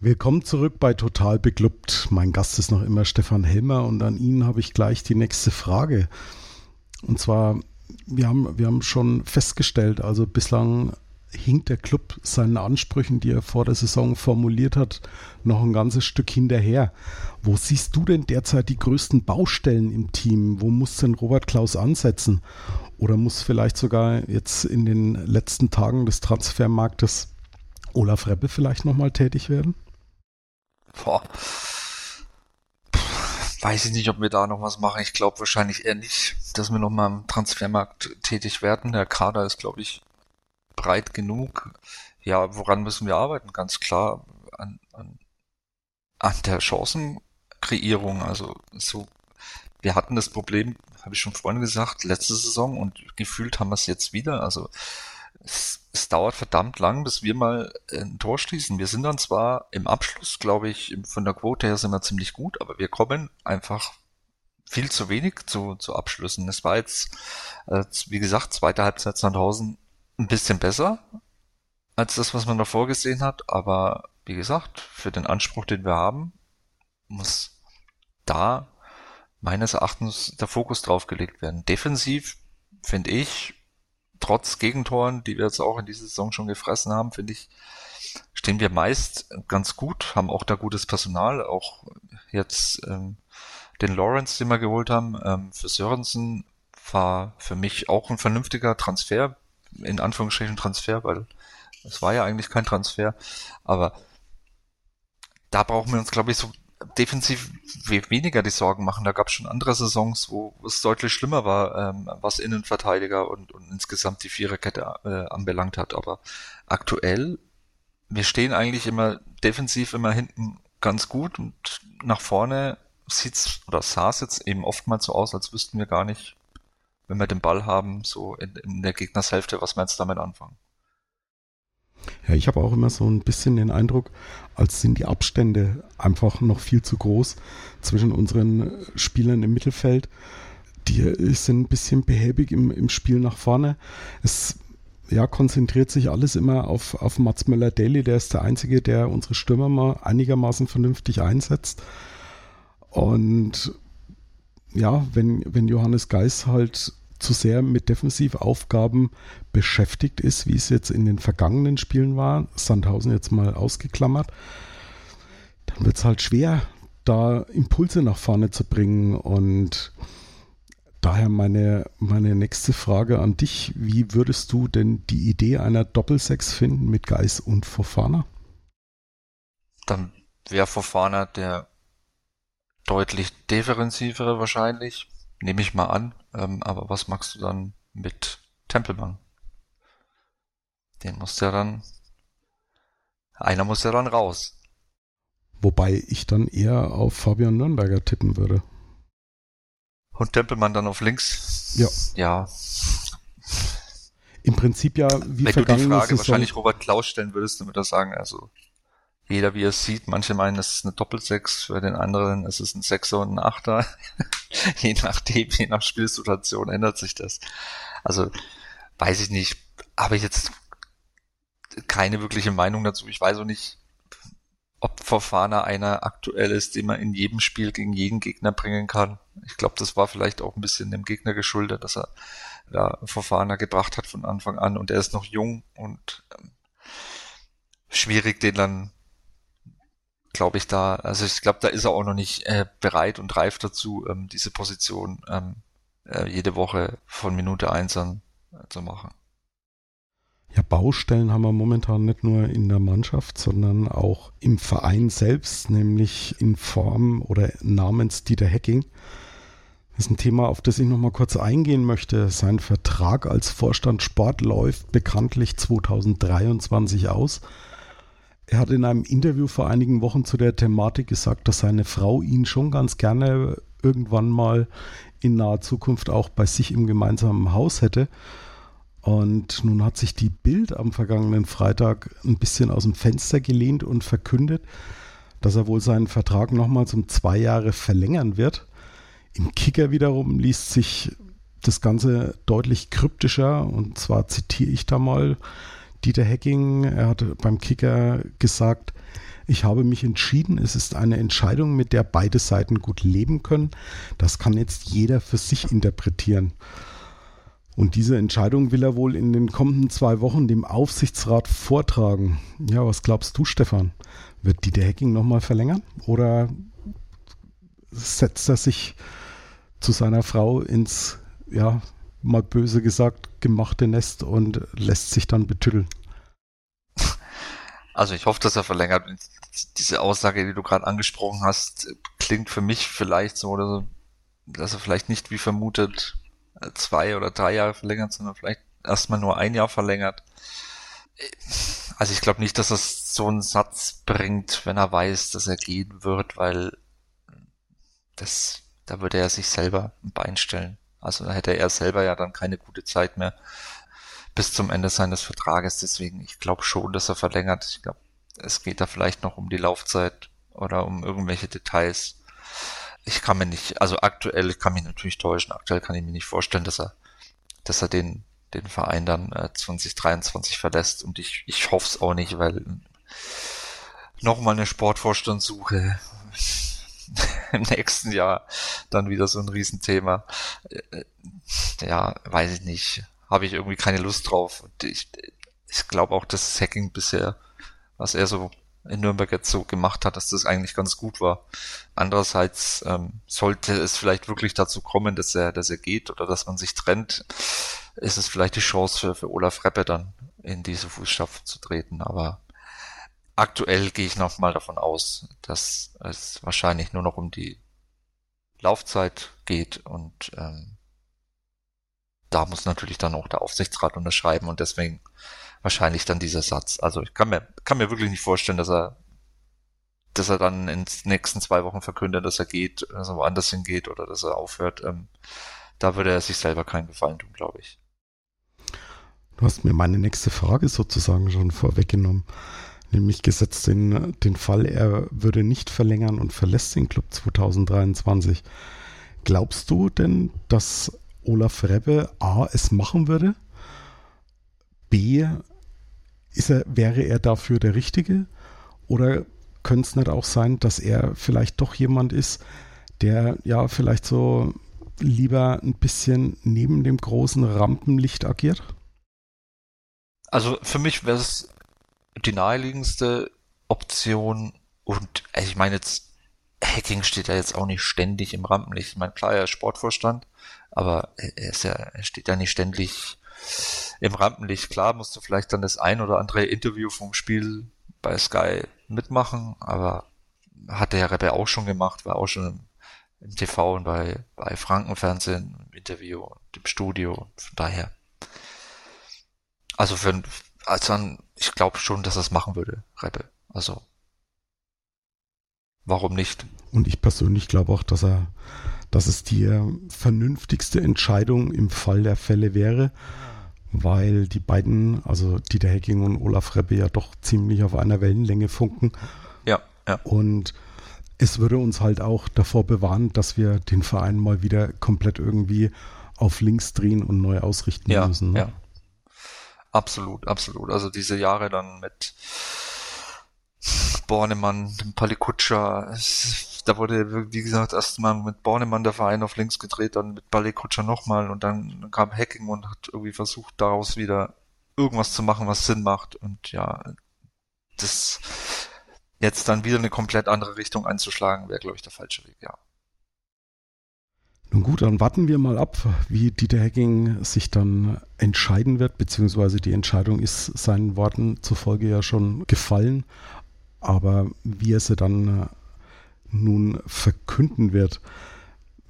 Willkommen zurück bei Total Beglückt. Mein Gast ist noch immer Stefan Helmer und an ihn habe ich gleich die nächste Frage. Und zwar, wir haben, wir haben schon festgestellt, also bislang hinkt der Club seinen Ansprüchen, die er vor der Saison formuliert hat, noch ein ganzes Stück hinterher. Wo siehst du denn derzeit die größten Baustellen im Team? Wo muss denn Robert Klaus ansetzen? Oder muss vielleicht sogar jetzt in den letzten Tagen des Transfermarktes Olaf Rebbe vielleicht nochmal tätig werden? Boah. Weiß ich nicht, ob wir da noch was machen. Ich glaube wahrscheinlich eher nicht, dass wir noch mal im Transfermarkt tätig werden. Der Kader ist, glaube ich, breit genug. Ja, woran müssen wir arbeiten? Ganz klar an, an, an der Chancenkreierung. Also so, wir hatten das Problem, habe ich schon vorhin gesagt, letzte Saison und gefühlt haben wir es jetzt wieder. Also es, es dauert verdammt lang, bis wir mal ein Tor schließen. Wir sind dann zwar im Abschluss, glaube ich, von der Quote her sind wir ziemlich gut, aber wir kommen einfach viel zu wenig zu, zu Abschlüssen. Es war jetzt, äh, wie gesagt, zweite Halbzeit Sandhausen ein bisschen besser als das, was man davor gesehen hat, aber wie gesagt, für den Anspruch, den wir haben, muss da meines Erachtens der Fokus drauf gelegt werden. Defensiv finde ich, trotz Gegentoren, die wir jetzt auch in dieser Saison schon gefressen haben, finde ich, stehen wir meist ganz gut, haben auch da gutes Personal, auch jetzt ähm, den Lawrence, den wir geholt haben, ähm, für Sörensen war für mich auch ein vernünftiger Transfer, in Anführungsstrichen Transfer, weil es war ja eigentlich kein Transfer, aber da brauchen wir uns, glaube ich, so defensiv weniger die Sorgen machen. Da gab es schon andere Saisons, wo es deutlich schlimmer war, ähm, was Innenverteidiger und, und insgesamt die Viererkette äh, anbelangt hat. Aber aktuell, wir stehen eigentlich immer defensiv immer hinten ganz gut und nach vorne sieht's oder sah es jetzt eben oftmals so aus, als wüssten wir gar nicht, wenn wir den Ball haben, so in, in der Gegnershälfte, was wir jetzt damit anfangen. Ja, ich habe auch immer so ein bisschen den Eindruck, als sind die Abstände einfach noch viel zu groß zwischen unseren Spielern im Mittelfeld. Die sind ein bisschen behäbig im, im Spiel nach vorne. Es ja, konzentriert sich alles immer auf, auf Mats Möller-Daly. Der ist der Einzige, der unsere Stürmer mal einigermaßen vernünftig einsetzt. Und ja, wenn, wenn Johannes Geis halt zu sehr mit Defensivaufgaben beschäftigt ist, wie es jetzt in den vergangenen Spielen war, Sandhausen jetzt mal ausgeklammert, dann wird es halt schwer, da Impulse nach vorne zu bringen. Und daher meine, meine nächste Frage an dich. Wie würdest du denn die Idee einer Doppelsechs finden mit Geis und Fofana? Dann wäre Fofana der deutlich defensivere wahrscheinlich nehme ich mal an. Ähm, aber was machst du dann mit Tempelmann? Den muss ja dann, einer muss ja dann raus. Wobei ich dann eher auf Fabian Nürnberger tippen würde. Und Tempelmann dann auf links? Ja. Ja. Im Prinzip ja wie Wenn du die Frage Saison wahrscheinlich Robert Klaus stellen würdest, dann würde er sagen, also jeder wie er es sieht. Manche meinen, es ist eine Doppelsechs, für den anderen ist es ein Sechser und ein Achter. je nachdem, je nach Spielsituation ändert sich das. Also weiß ich nicht, habe ich jetzt keine wirkliche Meinung dazu. Ich weiß auch nicht, ob Fofana einer aktuell ist, den man in jedem Spiel gegen jeden Gegner bringen kann. Ich glaube, das war vielleicht auch ein bisschen dem Gegner geschuldet, dass er da Fofana gebracht hat von Anfang an und er ist noch jung und ähm, schwierig, den dann glaube ich, da, also ich glaube, da ist er auch noch nicht äh, bereit und reif dazu, ähm, diese Position ähm, äh, jede Woche von Minute eins an äh, zu machen. Ja, Baustellen haben wir momentan nicht nur in der Mannschaft, sondern auch im Verein selbst, nämlich in Form oder namens Dieter Hecking. Das ist ein Thema, auf das ich noch mal kurz eingehen möchte. Sein Vertrag als Vorstand Sport läuft bekanntlich 2023 aus. Er hat in einem Interview vor einigen Wochen zu der Thematik gesagt, dass seine Frau ihn schon ganz gerne irgendwann mal in naher Zukunft auch bei sich im gemeinsamen Haus hätte. Und nun hat sich die Bild am vergangenen Freitag ein bisschen aus dem Fenster gelehnt und verkündet, dass er wohl seinen Vertrag nochmals um zwei Jahre verlängern wird. Im Kicker wiederum liest sich das Ganze deutlich kryptischer und zwar zitiere ich da mal Dieter Hecking, er hat beim Kicker gesagt, ich habe mich entschieden, es ist eine Entscheidung, mit der beide Seiten gut leben können. Das kann jetzt jeder für sich interpretieren. Und diese Entscheidung will er wohl in den kommenden zwei Wochen dem Aufsichtsrat vortragen. Ja, was glaubst du, Stefan? Wird Dieter Hecking nochmal verlängern? Oder setzt er sich zu seiner Frau ins, ja, mal böse gesagt, gemachte Nest und lässt sich dann betütteln. Also ich hoffe, dass er verlängert. Diese Aussage, die du gerade angesprochen hast, klingt für mich vielleicht so, oder dass er vielleicht nicht wie vermutet zwei oder drei Jahre verlängert, sondern vielleicht erstmal nur ein Jahr verlängert. Also ich glaube nicht, dass er so einen Satz bringt, wenn er weiß, dass er gehen wird, weil das, da würde er sich selber ein Bein stellen. Also da hätte er selber ja dann keine gute Zeit mehr bis zum Ende seines Vertrages. Deswegen, ich glaube schon, dass er verlängert. Ich glaube, es geht da vielleicht noch um die Laufzeit oder um irgendwelche Details. Ich kann mir nicht, also aktuell, ich kann mich natürlich täuschen, aktuell kann ich mir nicht vorstellen, dass er, dass er den, den Verein dann äh, 2023 verlässt und ich, ich hoffe es auch nicht, weil nochmal eine Sportvorstandssuche im nächsten Jahr dann wieder so ein Riesenthema. Äh, ja, weiß ich nicht. Habe ich irgendwie keine Lust drauf. Und ich, ich glaube auch, dass Hacking bisher, was er so in Nürnberg jetzt so gemacht hat, dass das eigentlich ganz gut war. Andererseits ähm, sollte es vielleicht wirklich dazu kommen, dass er, dass er geht oder dass man sich trennt, ist es vielleicht die Chance für, für Olaf Reppe dann in diese Fußstapfen zu treten. Aber aktuell gehe ich noch mal davon aus, dass es wahrscheinlich nur noch um die Laufzeit geht und ähm, da muss natürlich dann auch der Aufsichtsrat unterschreiben und deswegen wahrscheinlich dann dieser Satz. Also ich kann mir, kann mir wirklich nicht vorstellen, dass er, dass er dann in den nächsten zwei Wochen verkündet, dass er geht, dass er woanders hingeht oder dass er aufhört. Ähm, da würde er sich selber keinen Gefallen tun, glaube ich. Du hast mir meine nächste Frage sozusagen schon vorweggenommen. Nämlich gesetzt den, den Fall, er würde nicht verlängern und verlässt den Club 2023. Glaubst du denn, dass Olaf Rebbe A es machen würde? B ist er, wäre er dafür der Richtige? Oder könnte es nicht auch sein, dass er vielleicht doch jemand ist, der ja vielleicht so lieber ein bisschen neben dem großen Rampenlicht agiert? Also für mich wäre es die naheliegendste Option und also ich meine jetzt, Hacking steht ja jetzt auch nicht ständig im Rampenlicht. Ich meine, klar, er ist Sportvorstand, aber er, ist ja, er steht ja nicht ständig im Rampenlicht. Klar, musst du vielleicht dann das ein oder andere Interview vom Spiel bei Sky mitmachen, aber hat der Rebbe auch schon gemacht, war auch schon im, TV und bei, bei Frankenfernsehen im Interview und im Studio. Von daher. Also für, also ich glaube schon, dass er es machen würde, Rebbe. Also warum nicht? Und ich persönlich glaube auch, dass er, dass es die äh, vernünftigste Entscheidung im Fall der Fälle wäre, weil die beiden, also Dieter Hecking und Olaf Rebbe ja doch ziemlich auf einer Wellenlänge funken. Ja, ja. Und es würde uns halt auch davor bewahren, dass wir den Verein mal wieder komplett irgendwie auf links drehen und neu ausrichten ja, müssen. Ne? Ja, Absolut, absolut. Also diese Jahre dann mit Bornemann, dem Palikutscher, da wurde, wie gesagt, erstmal mit Bornemann der Verein auf links gedreht, dann mit Palikutscher nochmal und dann kam Hacking und hat irgendwie versucht, daraus wieder irgendwas zu machen, was Sinn macht. Und ja, das, jetzt dann wieder eine komplett andere Richtung einzuschlagen, wäre, glaube ich, der falsche Weg, ja. Nun gut, dann warten wir mal ab, wie Dieter Hecking sich dann entscheiden wird, beziehungsweise die Entscheidung ist seinen Worten zufolge ja schon gefallen, aber wie er sie dann äh, nun verkünden wird,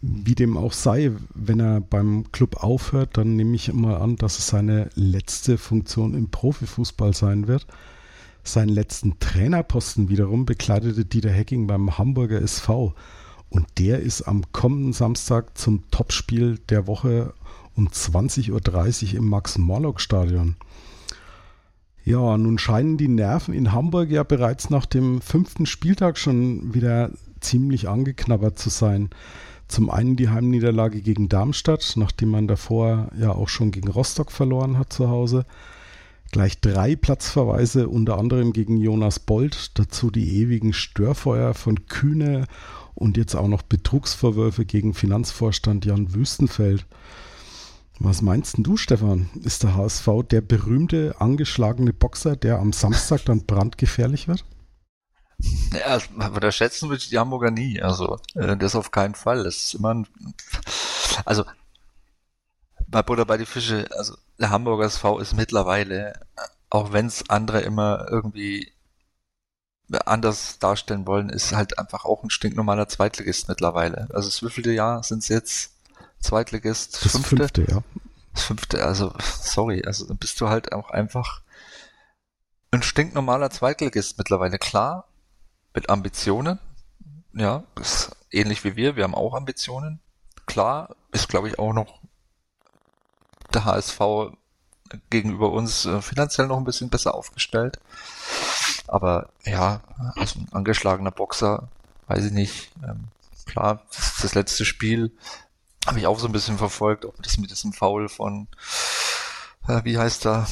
wie dem auch sei, wenn er beim Club aufhört, dann nehme ich mal an, dass es seine letzte Funktion im Profifußball sein wird. Seinen letzten Trainerposten wiederum bekleidete Dieter Hecking beim Hamburger SV. Und der ist am kommenden Samstag zum Topspiel der Woche um 20.30 Uhr im Max-Morlock-Stadion. Ja, nun scheinen die Nerven in Hamburg ja bereits nach dem fünften Spieltag schon wieder ziemlich angeknabbert zu sein. Zum einen die Heimniederlage gegen Darmstadt, nachdem man davor ja auch schon gegen Rostock verloren hat zu Hause. Gleich drei Platzverweise, unter anderem gegen Jonas Bold, dazu die ewigen Störfeuer von Kühne und jetzt auch noch Betrugsvorwürfe gegen Finanzvorstand Jan Wüstenfeld. Was meinst du, Stefan? Ist der HSV der berühmte angeschlagene Boxer, der am Samstag dann brandgefährlich wird? Ja, aber da schätzen wir die Hamburger nie. Also, äh, das auf keinen Fall. Das ist immer ein, also, bei Butter bei die Fische, also, der Hamburger SV ist mittlerweile, auch wenn es andere immer irgendwie anders darstellen wollen, ist halt einfach auch ein stinknormaler Zweitligist mittlerweile. Also das wievielte Jahr sind es jetzt? Zweitligist? Das fünfte? fünfte, ja. Das fünfte, also sorry, also dann bist du halt auch einfach ein stinknormaler Zweitligist mittlerweile. Klar, mit Ambitionen, ja, ist ähnlich wie wir, wir haben auch Ambitionen. Klar, ist glaube ich auch noch der HSV gegenüber uns äh, finanziell noch ein bisschen besser aufgestellt. Aber ja, also ein angeschlagener Boxer, weiß ich nicht. Ähm, klar, das, das letzte Spiel habe ich auch so ein bisschen verfolgt, ob das mit diesem Foul von, äh, wie heißt er?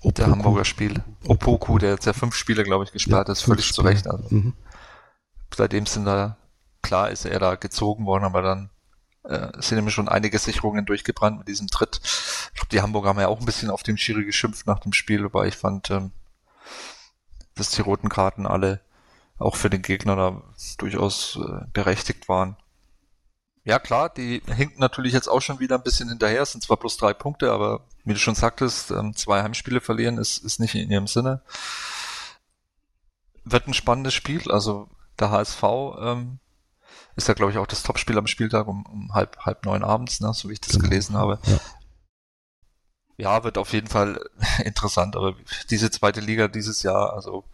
Opoku. Der Hamburger Spiel. Opoku, der jetzt ja fünf Spiele, glaube ich, gesperrt ja, ist, völlig zu Recht. Also, mhm. Seitdem sind da, klar ist er da gezogen worden, aber dann äh, sind nämlich schon einige Sicherungen durchgebrannt mit diesem Tritt. Ich glaube, die Hamburger haben ja auch ein bisschen auf dem Schiri geschimpft nach dem Spiel, aber ich fand, ähm, dass die roten Karten alle auch für den Gegner da durchaus äh, berechtigt waren. Ja klar, die hinken natürlich jetzt auch schon wieder ein bisschen hinterher, es sind zwar bloß drei Punkte, aber wie du schon sagtest, ähm, zwei Heimspiele verlieren ist, ist nicht in ihrem Sinne. Wird ein spannendes Spiel, also der HSV ähm, ist ja, glaube ich, auch das Topspiel am Spieltag um, um halb, halb neun abends, ne, so wie ich das genau. gelesen habe. Ja. Ja, wird auf jeden Fall interessant, aber diese zweite Liga dieses Jahr, also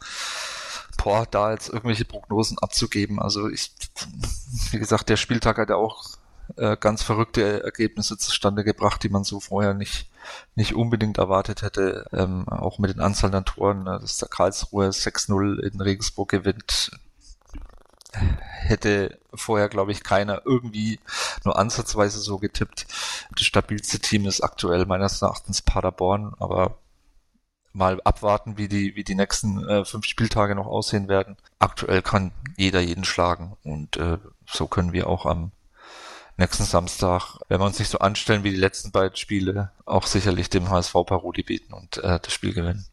boah, da jetzt irgendwelche Prognosen abzugeben, also ich, wie gesagt, der Spieltag hat ja auch äh, ganz verrückte Ergebnisse zustande gebracht, die man so vorher nicht, nicht unbedingt erwartet hätte. Ähm, auch mit den Anzahl an Toren, ne, dass der Karlsruhe 6-0 in Regensburg gewinnt, hätte vorher, glaube ich, keiner irgendwie nur ansatzweise so getippt. Das stabilste Team ist aktuell meines Erachtens Paderborn, aber mal abwarten, wie die, wie die nächsten äh, fünf Spieltage noch aussehen werden. Aktuell kann jeder jeden schlagen und äh, so können wir auch am nächsten Samstag, wenn wir uns nicht so anstellen wie die letzten beiden Spiele, auch sicherlich dem HSV Paroli bieten und äh, das Spiel gewinnen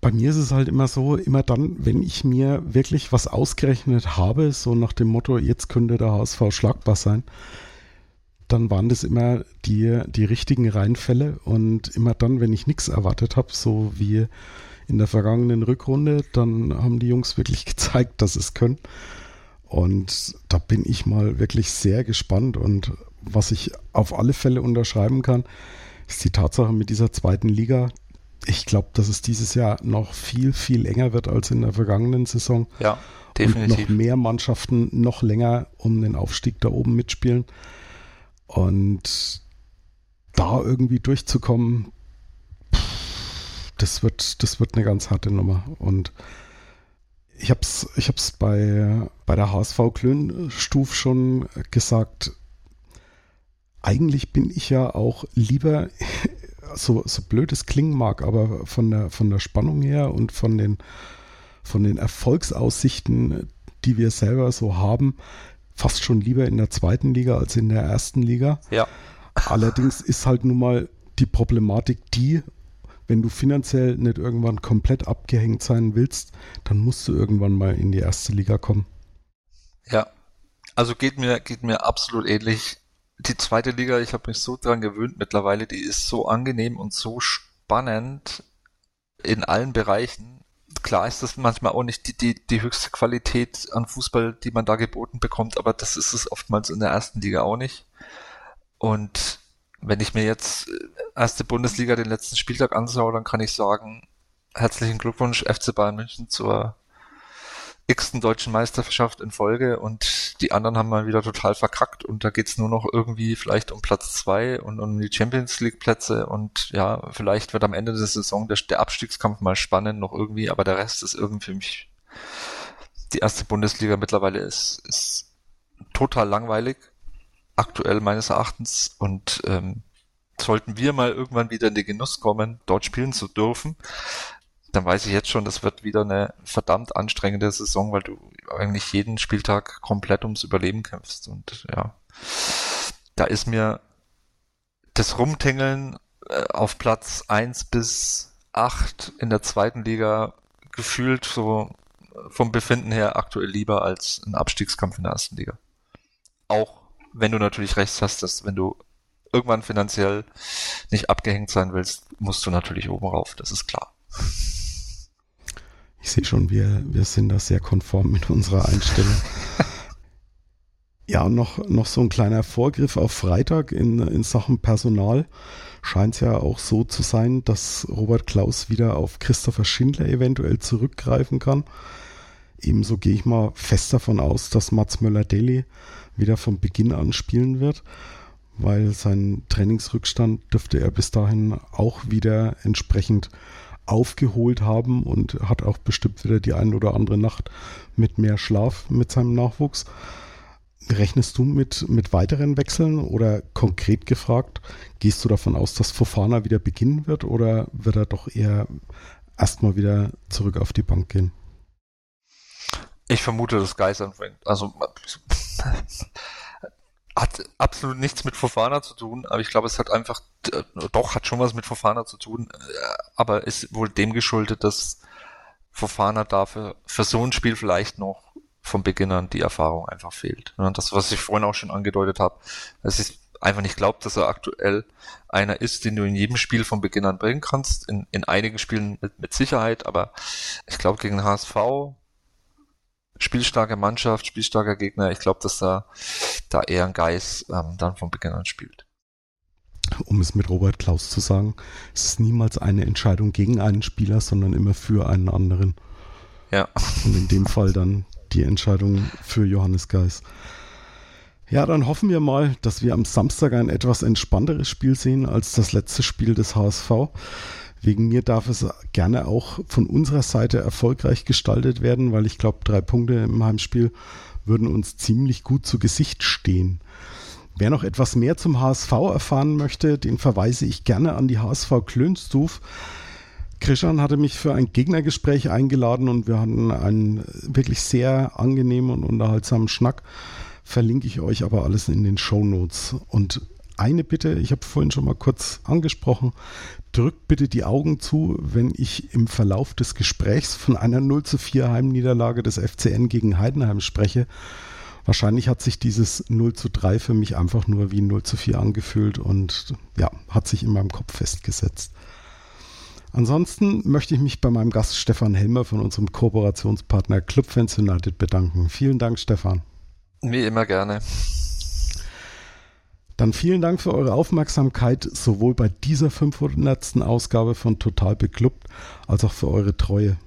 bei mir ist es halt immer so, immer dann, wenn ich mir wirklich was ausgerechnet habe, so nach dem Motto, jetzt könnte der HSV schlagbar sein, dann waren das immer die, die richtigen Reihenfälle und immer dann, wenn ich nichts erwartet habe, so wie in der vergangenen Rückrunde, dann haben die Jungs wirklich gezeigt, dass es können. Und da bin ich mal wirklich sehr gespannt und was ich auf alle Fälle unterschreiben kann, ist die Tatsache mit dieser zweiten Liga, ich glaube, dass es dieses Jahr noch viel, viel enger wird als in der vergangenen Saison. Ja, definitiv. Und noch mehr Mannschaften noch länger um den Aufstieg da oben mitspielen. Und da irgendwie durchzukommen, das wird, das wird eine ganz harte Nummer. Und ich habe es ich hab's bei, bei der HSV Klönstuf schon gesagt. Eigentlich bin ich ja auch lieber so, so blöd es klingen mag, aber von der, von der Spannung her und von den, von den Erfolgsaussichten, die wir selber so haben, fast schon lieber in der zweiten Liga als in der ersten Liga. Ja. Allerdings ist halt nun mal die Problematik die, wenn du finanziell nicht irgendwann komplett abgehängt sein willst, dann musst du irgendwann mal in die erste Liga kommen. Ja, also geht mir, geht mir absolut ähnlich. Die zweite Liga, ich habe mich so dran gewöhnt mittlerweile, die ist so angenehm und so spannend in allen Bereichen. Klar ist das manchmal auch nicht die, die, die höchste Qualität an Fußball, die man da geboten bekommt, aber das ist es oftmals in der ersten Liga auch nicht. Und wenn ich mir jetzt äh, erste Bundesliga den letzten Spieltag anschaue, dann kann ich sagen, herzlichen Glückwunsch FC Bayern München zur x-ten deutschen Meisterschaft in Folge und die anderen haben mal wieder total verkackt und da geht's nur noch irgendwie vielleicht um Platz zwei und um die Champions League Plätze und ja, vielleicht wird am Ende der Saison der, der Abstiegskampf mal spannend noch irgendwie, aber der Rest ist irgendwie für mich die erste Bundesliga mittlerweile ist, ist total langweilig aktuell meines Erachtens und ähm, sollten wir mal irgendwann wieder in den Genuss kommen, dort spielen zu dürfen, dann weiß ich jetzt schon, das wird wieder eine verdammt anstrengende Saison, weil du eigentlich jeden Spieltag komplett ums Überleben kämpfst. Und ja, da ist mir das Rumtingeln äh, auf Platz eins bis acht in der zweiten Liga gefühlt so vom Befinden her aktuell lieber als ein Abstiegskampf in der ersten Liga. Auch wenn du natürlich recht hast, dass wenn du irgendwann finanziell nicht abgehängt sein willst, musst du natürlich oben rauf, das ist klar. Ich sehe schon, wir, wir sind da sehr konform mit unserer Einstellung. ja, noch, noch so ein kleiner Vorgriff auf Freitag in, in Sachen Personal. Scheint es ja auch so zu sein, dass Robert Klaus wieder auf Christopher Schindler eventuell zurückgreifen kann. Ebenso gehe ich mal fest davon aus, dass Mats Möller-Deli wieder von Beginn an spielen wird, weil sein Trainingsrückstand dürfte er bis dahin auch wieder entsprechend aufgeholt haben und hat auch bestimmt wieder die ein oder andere Nacht mit mehr Schlaf mit seinem Nachwuchs. Rechnest du mit, mit weiteren Wechseln oder konkret gefragt, gehst du davon aus, dass Fofana wieder beginnen wird oder wird er doch eher erstmal wieder zurück auf die Bank gehen? Ich vermute, dass Geis anfängt. Also hat absolut nichts mit Fofana zu tun, aber ich glaube, es hat einfach, äh, doch, hat schon was mit Fofana zu tun, äh, aber ist wohl dem geschuldet, dass Fofana dafür für so ein Spiel vielleicht noch vom Beginn an die Erfahrung einfach fehlt. Und das, was ich vorhin auch schon angedeutet habe, dass ich einfach nicht glaube, dass er aktuell einer ist, den du in jedem Spiel von Beginn an bringen kannst. In, in einigen Spielen mit, mit Sicherheit, aber ich glaube, gegen HSV spielstarke Mannschaft, spielstarker Gegner. Ich glaube, dass da, da eher ein Geist ähm, dann von Beginn an spielt. Um es mit Robert Klaus zu sagen, es ist niemals eine Entscheidung gegen einen Spieler, sondern immer für einen anderen. Ja. Und in dem Fall dann die Entscheidung für Johannes Geis. Ja, dann hoffen wir mal, dass wir am Samstag ein etwas entspannteres Spiel sehen als das letzte Spiel des HSV. Wegen mir darf es gerne auch von unserer Seite erfolgreich gestaltet werden, weil ich glaube, drei Punkte im Heimspiel würden uns ziemlich gut zu Gesicht stehen. Wer noch etwas mehr zum HSV erfahren möchte, den verweise ich gerne an die HSV Klönstuf. Krishan hatte mich für ein Gegnergespräch eingeladen und wir hatten einen wirklich sehr angenehmen und unterhaltsamen Schnack. Verlinke ich euch aber alles in den Show Notes. Und eine Bitte, ich habe vorhin schon mal kurz angesprochen, drückt bitte die Augen zu, wenn ich im Verlauf des Gesprächs von einer 0 zu 4 Heimniederlage des FCN gegen Heidenheim spreche. Wahrscheinlich hat sich dieses 0 zu 3 für mich einfach nur wie 0 zu 4 angefühlt und ja, hat sich in meinem Kopf festgesetzt. Ansonsten möchte ich mich bei meinem Gast Stefan Helmer von unserem Kooperationspartner Club Fans United bedanken. Vielen Dank, Stefan. Wie immer gerne. Dann vielen Dank für eure Aufmerksamkeit, sowohl bei dieser 500. Ausgabe von Total Beklubbt, als auch für eure Treue.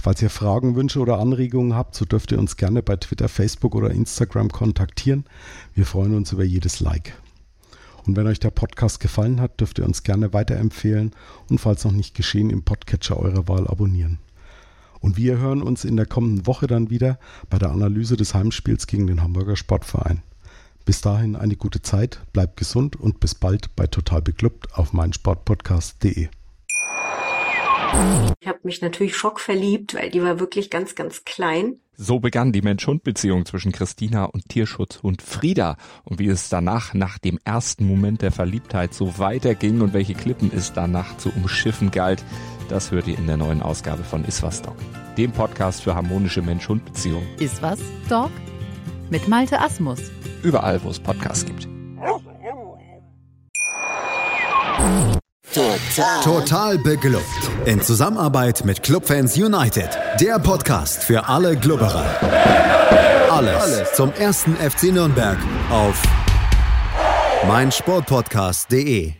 Falls ihr Fragen, Wünsche oder Anregungen habt, so dürft ihr uns gerne bei Twitter, Facebook oder Instagram kontaktieren. Wir freuen uns über jedes Like. Und wenn euch der Podcast gefallen hat, dürft ihr uns gerne weiterempfehlen und falls noch nicht geschehen, im Podcatcher eurer Wahl abonnieren. Und wir hören uns in der kommenden Woche dann wieder bei der Analyse des Heimspiels gegen den Hamburger Sportverein. Bis dahin eine gute Zeit, bleibt gesund und bis bald bei Total Beklubbt auf meinsportpodcast.de. Ich habe mich natürlich schockverliebt, weil die war wirklich ganz, ganz klein. So begann die Mensch-Hund-Beziehung zwischen Christina und Tierschutzhund Frieda. Und wie es danach, nach dem ersten Moment der Verliebtheit, so weiterging und welche Klippen es danach zu umschiffen galt, das hört ihr in der neuen Ausgabe von Iswas Dog, dem Podcast für harmonische Mensch-Hund-Beziehungen. Iswas Dog? Mit Malte Asmus. Überall, wo es Podcasts gibt. Total. Total beglückt. In Zusammenarbeit mit Clubfans United. Der Podcast für alle Glubberer. Alles, Alles zum ersten FC Nürnberg auf meinsportpodcast.de.